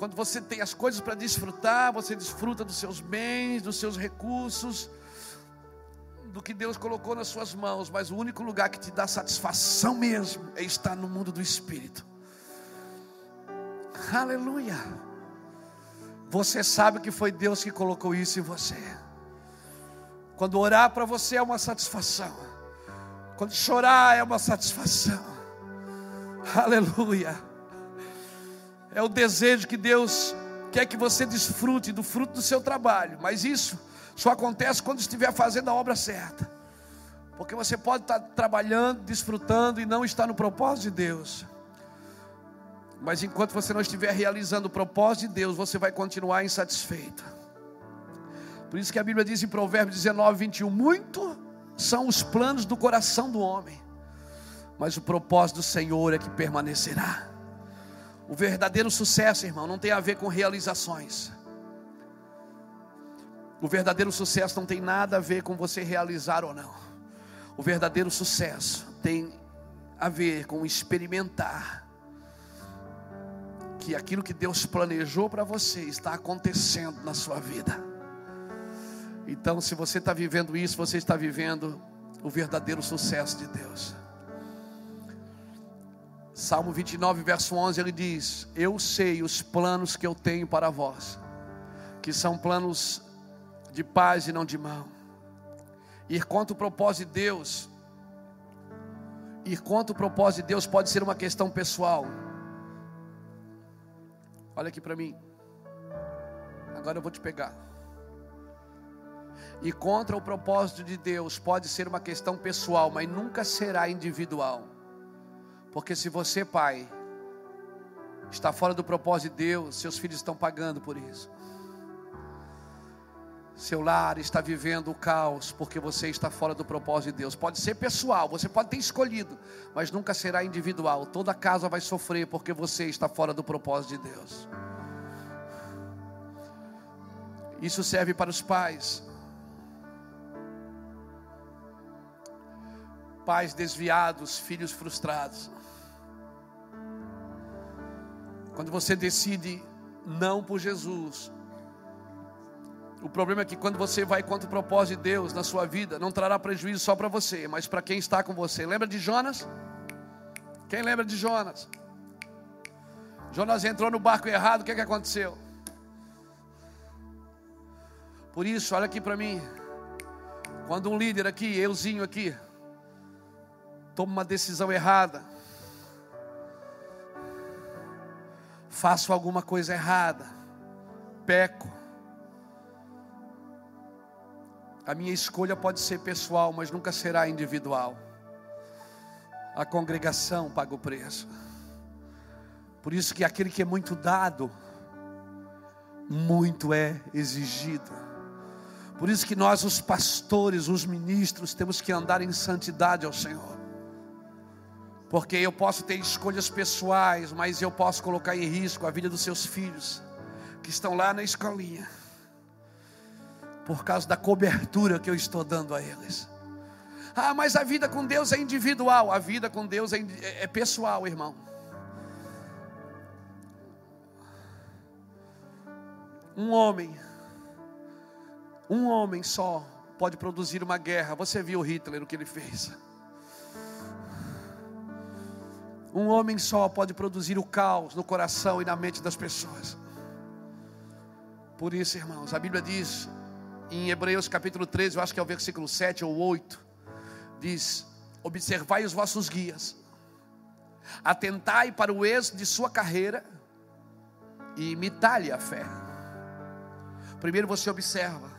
Quando você tem as coisas para desfrutar, você desfruta dos seus bens, dos seus recursos, do que Deus colocou nas suas mãos, mas o único lugar que te dá satisfação mesmo é estar no mundo do Espírito. Aleluia. Você sabe que foi Deus que colocou isso em você. Quando orar para você é uma satisfação. Quando chorar é uma satisfação. Aleluia. É o desejo que Deus quer que você desfrute do fruto do seu trabalho. Mas isso só acontece quando estiver fazendo a obra certa. Porque você pode estar trabalhando, desfrutando e não estar no propósito de Deus. Mas enquanto você não estiver realizando o propósito de Deus, você vai continuar insatisfeito. Por isso que a Bíblia diz em Provérbios 19, 21: Muito são os planos do coração do homem, mas o propósito do Senhor é que permanecerá. O verdadeiro sucesso, irmão, não tem a ver com realizações. O verdadeiro sucesso não tem nada a ver com você realizar ou não. O verdadeiro sucesso tem a ver com experimentar que aquilo que Deus planejou para você está acontecendo na sua vida. Então, se você está vivendo isso, você está vivendo o verdadeiro sucesso de Deus. Salmo 29, verso 11, ele diz: Eu sei os planos que eu tenho para vós, que são planos de paz e não de mal. Ir contra o propósito de Deus, ir contra o propósito de Deus pode ser uma questão pessoal. Olha aqui para mim, agora eu vou te pegar e contra o propósito de Deus pode ser uma questão pessoal, mas nunca será individual. Porque se você, pai, está fora do propósito de Deus, seus filhos estão pagando por isso. Seu lar está vivendo o caos porque você está fora do propósito de Deus. Pode ser pessoal, você pode ter escolhido, mas nunca será individual. Toda casa vai sofrer porque você está fora do propósito de Deus. Isso serve para os pais. pais desviados, filhos frustrados. Quando você decide não por Jesus, O problema é que quando você vai contra o propósito de Deus na sua vida, não trará prejuízo só para você, mas para quem está com você. Lembra de Jonas? Quem lembra de Jonas? Jonas entrou no barco errado, o que, é que aconteceu? Por isso, olha aqui para mim. Quando um líder aqui, euzinho aqui, toma uma decisão errada, faço alguma coisa errada, peco, A minha escolha pode ser pessoal, mas nunca será individual. A congregação paga o preço. Por isso que aquele que é muito dado, muito é exigido. Por isso que nós, os pastores, os ministros, temos que andar em santidade ao Senhor. Porque eu posso ter escolhas pessoais, mas eu posso colocar em risco a vida dos seus filhos, que estão lá na escolinha por causa da cobertura que eu estou dando a eles. Ah, mas a vida com Deus é individual, a vida com Deus é, é pessoal, irmão. Um homem, um homem só pode produzir uma guerra. Você viu Hitler o que ele fez? Um homem só pode produzir o caos no coração e na mente das pessoas. Por isso, irmãos, a Bíblia diz: em Hebreus capítulo 13, eu acho que é o versículo 7 ou 8, diz: Observai os vossos guias, atentai para o êxito de sua carreira e imitai-lhe a fé. Primeiro você observa,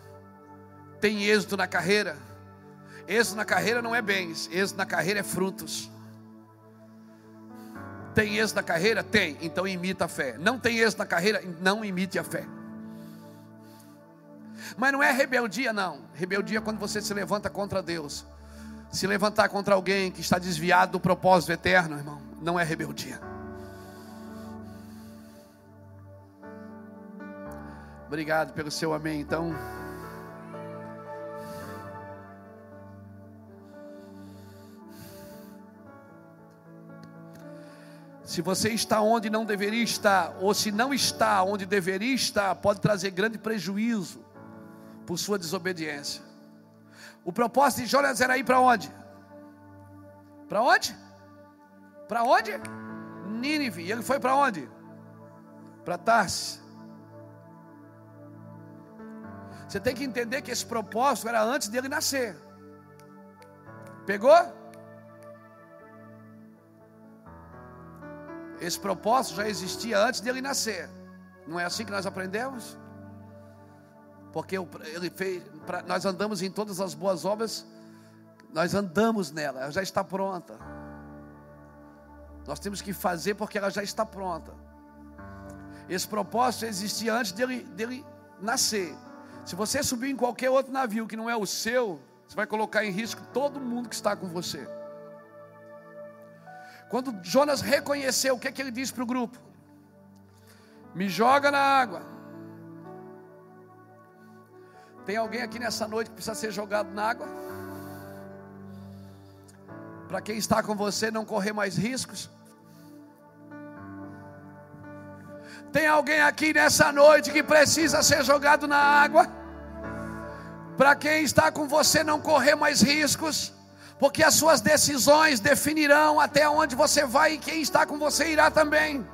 tem êxito na carreira, êxito na carreira não é bens, êxito na carreira é frutos. Tem êxito na carreira? Tem, então imita a fé. Não tem êxito na carreira? Não imite a fé. Mas não é rebeldia, não. Rebeldia é quando você se levanta contra Deus. Se levantar contra alguém que está desviado do propósito eterno, irmão, não é rebeldia. Obrigado pelo seu amém, então. Se você está onde não deveria estar, ou se não está onde deveria estar, pode trazer grande prejuízo por sua desobediência. O propósito de Jonas era ir para onde? Para onde? Para onde? Nínive. E ele foi para onde? Para Tarsis. Você tem que entender que esse propósito era antes dele nascer. Pegou? Esse propósito já existia antes dele nascer. Não é assim que nós aprendemos? porque ele fez, nós andamos em todas as boas obras, nós andamos nela, ela já está pronta. Nós temos que fazer porque ela já está pronta. Esse propósito existia antes dele, dele nascer. Se você subir em qualquer outro navio que não é o seu, você vai colocar em risco todo mundo que está com você. Quando Jonas reconheceu, o que, é que ele disse para o grupo? Me joga na água. Tem alguém aqui nessa noite que precisa ser jogado na água? Para quem está com você não correr mais riscos? Tem alguém aqui nessa noite que precisa ser jogado na água? Para quem está com você não correr mais riscos? Porque as suas decisões definirão até onde você vai e quem está com você irá também.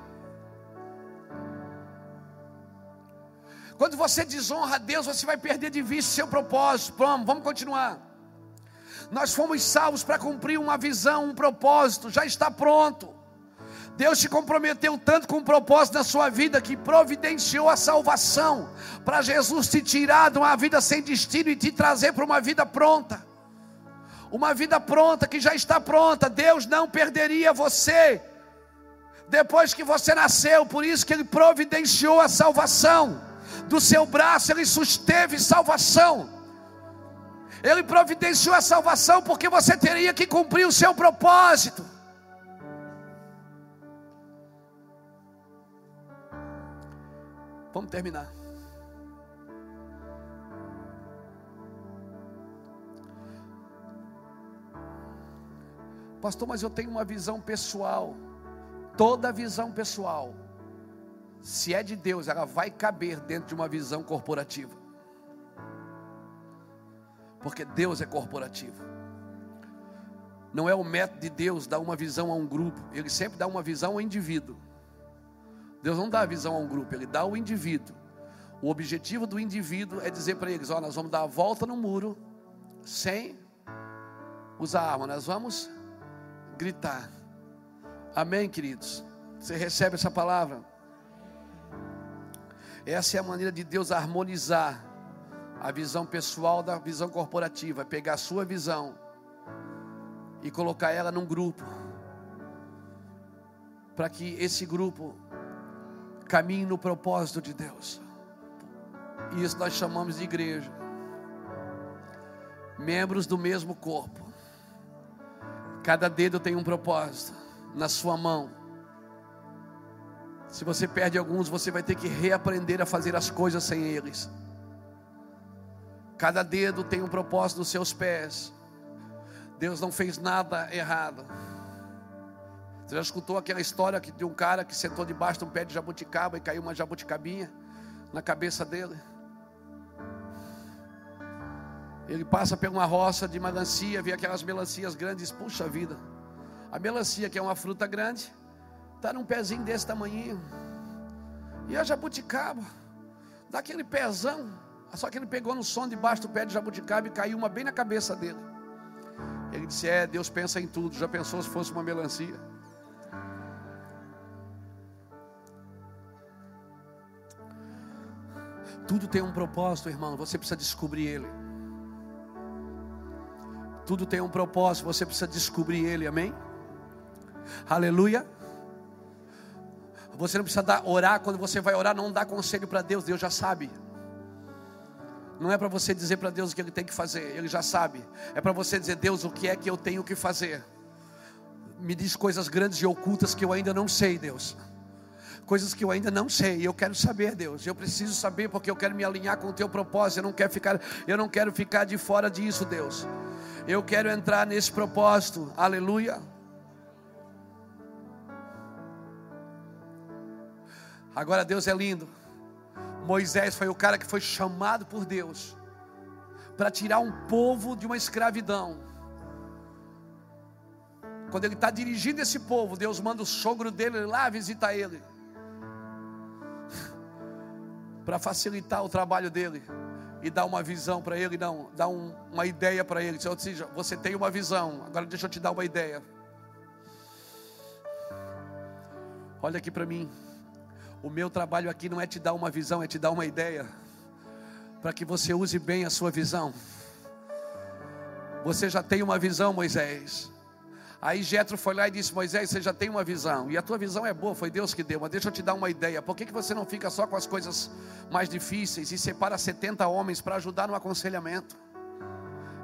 Quando você desonra a Deus, você vai perder de vista seu propósito. Vamos, vamos continuar. Nós fomos salvos para cumprir uma visão, um propósito, já está pronto. Deus te comprometeu tanto com o propósito da sua vida que providenciou a salvação para Jesus te tirar de uma vida sem destino e te trazer para uma vida pronta. Uma vida pronta que já está pronta. Deus não perderia você depois que você nasceu, por isso que ele providenciou a salvação do seu braço ele susteve salvação. Ele providenciou a salvação porque você teria que cumprir o seu propósito. Vamos terminar. Pastor, mas eu tenho uma visão pessoal. Toda visão pessoal se é de Deus, ela vai caber dentro de uma visão corporativa. Porque Deus é corporativo. Não é o método de Deus dar uma visão a um grupo, ele sempre dá uma visão ao indivíduo. Deus não dá a visão a um grupo, ele dá ao indivíduo. O objetivo do indivíduo é dizer para eles: Ó, nós vamos dar a volta no muro, sem usar arma, nós vamos gritar. Amém, queridos? Você recebe essa palavra? Essa é a maneira de Deus harmonizar a visão pessoal da visão corporativa, pegar a sua visão e colocar ela num grupo, para que esse grupo caminhe no propósito de Deus. E isso nós chamamos de igreja. Membros do mesmo corpo. Cada dedo tem um propósito na sua mão. Se você perde alguns, você vai ter que reaprender a fazer as coisas sem eles. Cada dedo tem um propósito nos seus pés. Deus não fez nada errado. Você já escutou aquela história de um cara que sentou debaixo de um pé de jabuticaba e caiu uma jabuticabinha na cabeça dele? Ele passa por uma roça de melancia, vê aquelas melancias grandes, puxa vida. A melancia, que é uma fruta grande, está num pezinho desse tamanho. E a jabuticaba, daquele pezão, só que ele pegou no som debaixo do pé de jabuticaba e caiu uma bem na cabeça dele. Ele disse: É, Deus pensa em tudo. Já pensou se fosse uma melancia? Tudo tem um propósito, irmão. Você precisa descobrir ele. Tudo tem um propósito. Você precisa descobrir ele. Amém? Aleluia. Você não precisa dar, orar. Quando você vai orar, não dá conselho para Deus. Deus já sabe. Não é para você dizer para Deus o que ele tem que fazer, ele já sabe. É para você dizer, Deus, o que é que eu tenho que fazer? Me diz coisas grandes e ocultas que eu ainda não sei, Deus. Coisas que eu ainda não sei, eu quero saber, Deus. Eu preciso saber porque eu quero me alinhar com o teu propósito. Eu não quero ficar, eu não quero ficar de fora disso, Deus. Eu quero entrar nesse propósito. Aleluia. Agora Deus é lindo. Moisés foi o cara que foi chamado por Deus para tirar um povo de uma escravidão. Quando ele está dirigindo esse povo, Deus manda o sogro dele lá visitar ele, para facilitar o trabalho dele e dar uma visão para ele, não, dar um, uma ideia para ele. Ou seja, você tem uma visão, agora deixa eu te dar uma ideia. Olha aqui para mim. O meu trabalho aqui não é te dar uma visão, é te dar uma ideia, para que você use bem a sua visão. Você já tem uma visão, Moisés. Aí Jetro foi lá e disse: Moisés, você já tem uma visão, e a tua visão é boa, foi Deus que deu, mas deixa eu te dar uma ideia. Por que, que você não fica só com as coisas mais difíceis e separa 70 homens para ajudar no aconselhamento?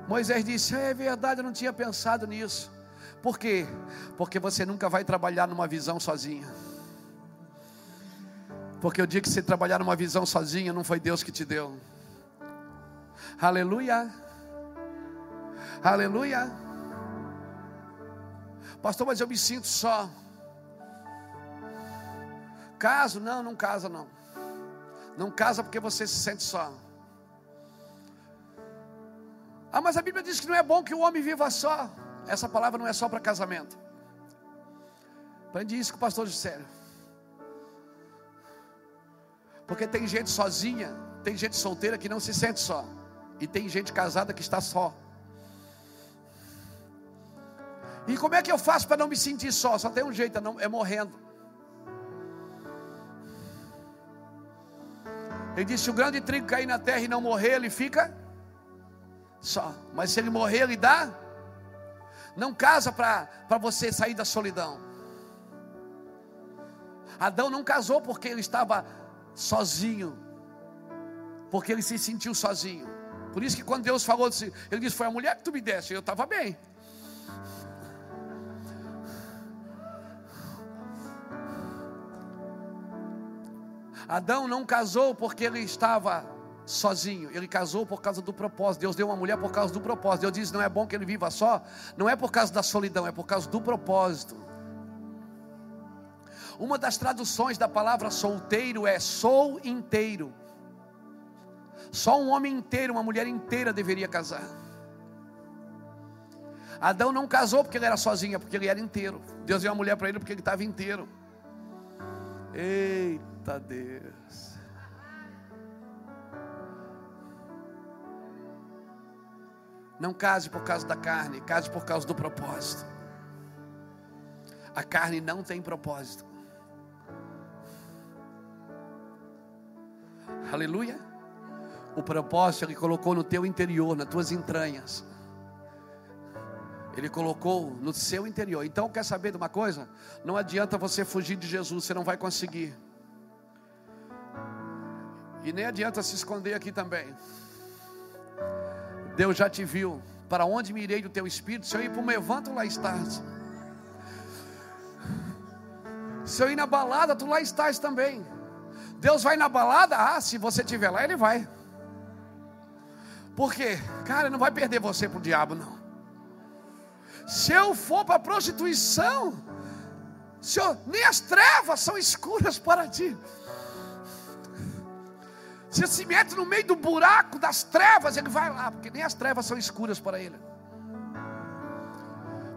Moisés disse: É verdade, eu não tinha pensado nisso. Por quê? Porque você nunca vai trabalhar numa visão sozinha. Porque o dia que você trabalhar numa visão sozinha, não foi Deus que te deu. Aleluia. Aleluia. Pastor, mas eu me sinto só. Caso? Não, não casa não. Não casa porque você se sente só. Ah, mas a Bíblia diz que não é bom que o homem viva só. Essa palavra não é só para casamento. Aprende isso com o pastor Juscelio. Porque tem gente sozinha, tem gente solteira que não se sente só, e tem gente casada que está só. E como é que eu faço para não me sentir só? Só tem um jeito, é, é morrendo. Ele disse: se o grande trigo cair na terra e não morrer, ele fica só. Mas se ele morrer, ele dá. Não casa para você sair da solidão. Adão não casou porque ele estava sozinho, porque ele se sentiu sozinho. Por isso que quando Deus falou, ele disse: Foi a mulher que tu me deste, eu estava bem. Adão não casou porque ele estava sozinho, ele casou por causa do propósito. Deus deu uma mulher por causa do propósito. Deus disse: não é bom que ele viva só, não é por causa da solidão, é por causa do propósito. Uma das traduções da palavra solteiro é sou inteiro. Só um homem inteiro, uma mulher inteira deveria casar. Adão não casou porque ele era sozinho, é porque ele era inteiro. Deus deu uma mulher para ele porque ele estava inteiro. Eita Deus. Não case por causa da carne, case por causa do propósito. A carne não tem propósito. Aleluia. O propósito ele colocou no teu interior, nas tuas entranhas. Ele colocou no seu interior. Então, quer saber de uma coisa? Não adianta você fugir de Jesus, você não vai conseguir. E nem adianta se esconder aqui também. Deus já te viu. Para onde me irei do teu espírito? Se eu ir para o levanto, lá estás. Se eu ir na balada, tu lá estás também. Deus vai na balada? Ah, se você estiver lá, Ele vai. Por quê? Cara, não vai perder você para o diabo, não. Se eu for para a prostituição, Senhor, nem as trevas são escuras para ti. Você se mete no meio do buraco das trevas, ele vai lá, porque nem as trevas são escuras para ele.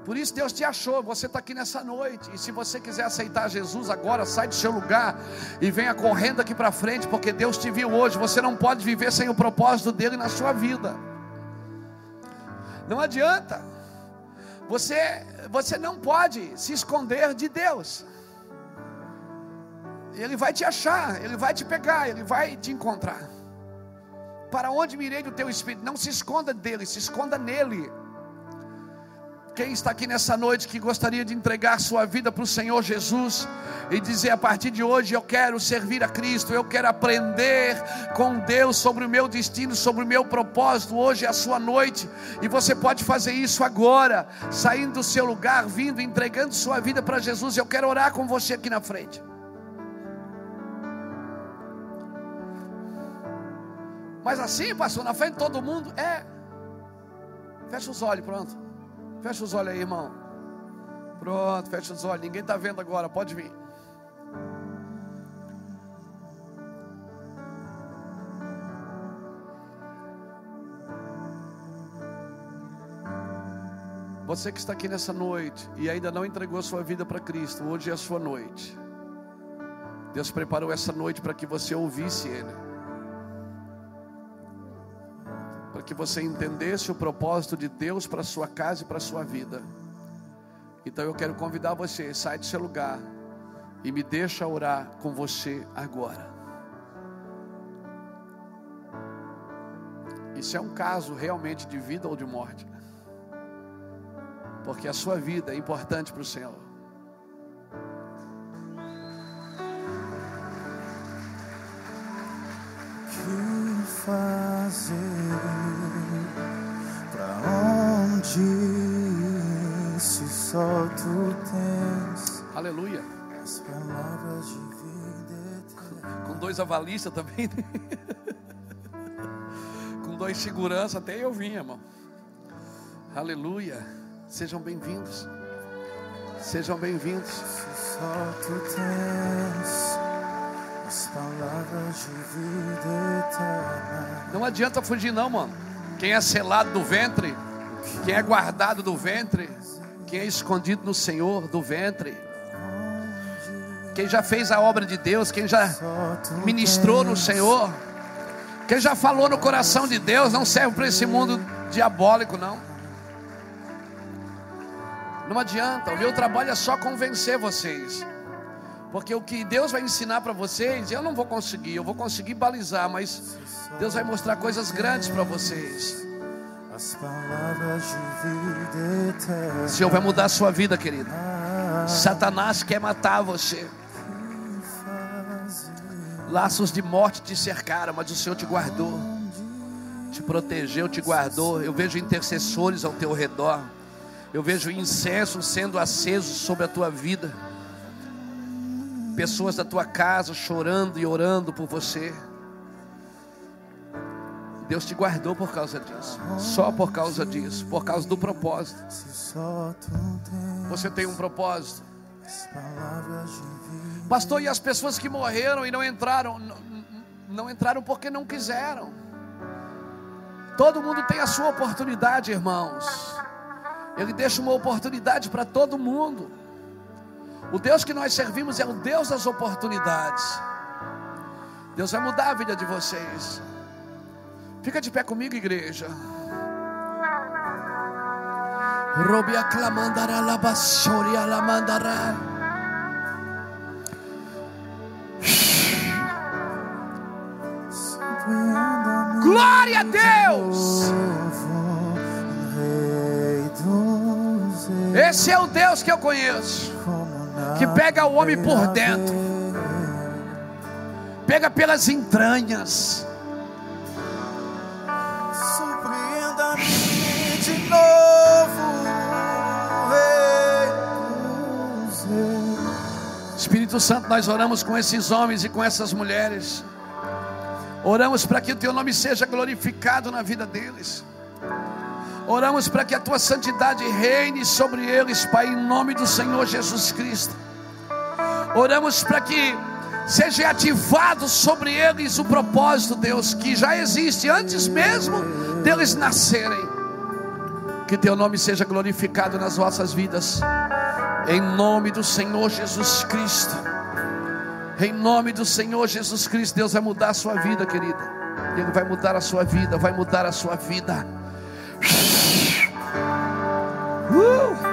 Por isso Deus te achou, você está aqui nessa noite. E se você quiser aceitar Jesus agora, sai do seu lugar e venha correndo aqui para frente, porque Deus te viu hoje. Você não pode viver sem o propósito dele na sua vida. Não adianta. Você, você não pode se esconder de Deus. Ele vai te achar, ele vai te pegar, ele vai te encontrar. Para onde mirei do teu espírito? Não se esconda dele, se esconda nele. Quem está aqui nessa noite que gostaria de entregar sua vida para o Senhor Jesus e dizer a partir de hoje eu quero servir a Cristo, eu quero aprender com Deus sobre o meu destino, sobre o meu propósito. Hoje é a sua noite e você pode fazer isso agora, saindo do seu lugar, vindo, entregando sua vida para Jesus. Eu quero orar com você aqui na frente. Mas assim, pastor, na frente de todo mundo, é. Fecha os olhos, pronto. Fecha os olhos aí, irmão. Pronto, fecha os olhos. Ninguém está vendo agora, pode vir. Você que está aqui nessa noite e ainda não entregou sua vida para Cristo, hoje é a sua noite. Deus preparou essa noite para que você ouvisse Ele. Que você entendesse o propósito de Deus para sua casa e para sua vida. Então eu quero convidar você, sai do seu lugar e me deixa orar com você agora. Isso é um caso realmente de vida ou de morte. Porque a sua vida é importante para o Senhor. Fazer? disse só tu tens. Aleluia. As palavras de vida eterna. Com dois avalistas também. Né? Com dois segurança até eu vim, irmão. Aleluia. Sejam bem-vindos. Sejam bem-vindos. Só tu tens as palavras de vida eterna. Não adianta fugir não, mano. Quem é selado do ventre quem é guardado do ventre, quem é escondido no Senhor do ventre, quem já fez a obra de Deus, quem já ministrou no Senhor, quem já falou no coração de Deus, não serve para esse mundo diabólico, não. Não adianta, o meu trabalho é só convencer vocês. Porque o que Deus vai ensinar para vocês, eu não vou conseguir, eu vou conseguir balizar, mas Deus vai mostrar coisas grandes para vocês. As palavras de vida eterna. O Senhor vai mudar a sua vida, querido. Satanás quer matar você. Laços de morte te cercaram, mas o Senhor te guardou, te protegeu, te guardou. Eu vejo intercessores ao teu redor. Eu vejo incenso sendo aceso sobre a tua vida. Pessoas da tua casa chorando e orando por você. Deus te guardou por causa disso. Só por causa disso. Por causa do propósito. Você tem um propósito. Pastor, e as pessoas que morreram e não entraram? Não, não entraram porque não quiseram. Todo mundo tem a sua oportunidade, irmãos. Ele deixa uma oportunidade para todo mundo. O Deus que nós servimos é o Deus das oportunidades. Deus vai mudar a vida de vocês. Fica de pé comigo, igreja. Glória a Deus! Esse é o Deus que eu conheço, que pega o homem por dentro, pega pelas entranhas. Surpreenda-me de novo. Espírito Santo, nós oramos com esses homens e com essas mulheres. Oramos para que o teu nome seja glorificado na vida deles. Oramos para que a tua santidade reine sobre eles, Pai, em nome do Senhor Jesus Cristo. Oramos para que seja ativado sobre eles o propósito, Deus, que já existe antes mesmo deles nascerem. Que teu nome seja glorificado nas vossas vidas, em nome do Senhor Jesus Cristo. Em nome do Senhor Jesus Cristo, Deus vai mudar a sua vida, querida. Ele vai mudar a sua vida, vai mudar a sua vida. Uh!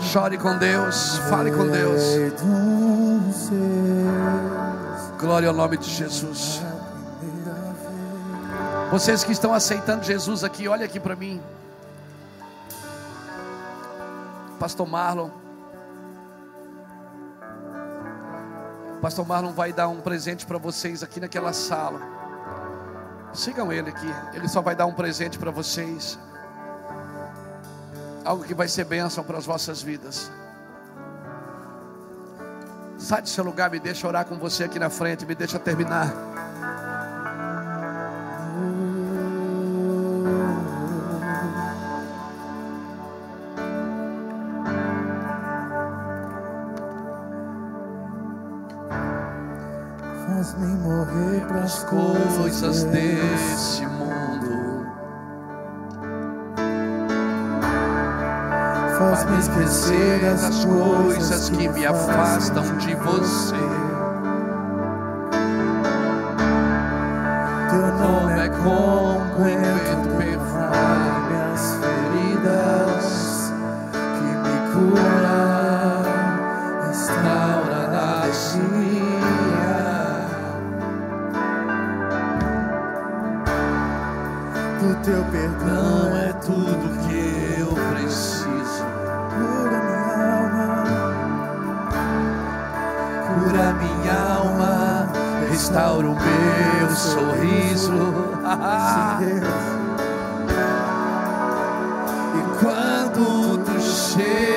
Chore com Deus, fale com Deus. Glória ao nome de Jesus. Vocês que estão aceitando Jesus aqui, olha aqui para mim. Pastor Marlon. Pastor Marlon vai dar um presente para vocês aqui naquela sala. Sigam ele aqui. Ele só vai dar um presente para vocês. Algo que vai ser bênção para as vossas vidas. Sai do seu lugar, me deixa orar com você aqui na frente, me deixa terminar. Faz-me morrer para As coisas desse Faz-me esquecer das coisas que me afastam de você. Teu Nome nome é é como restaura o meu sorriso. E quando tu chega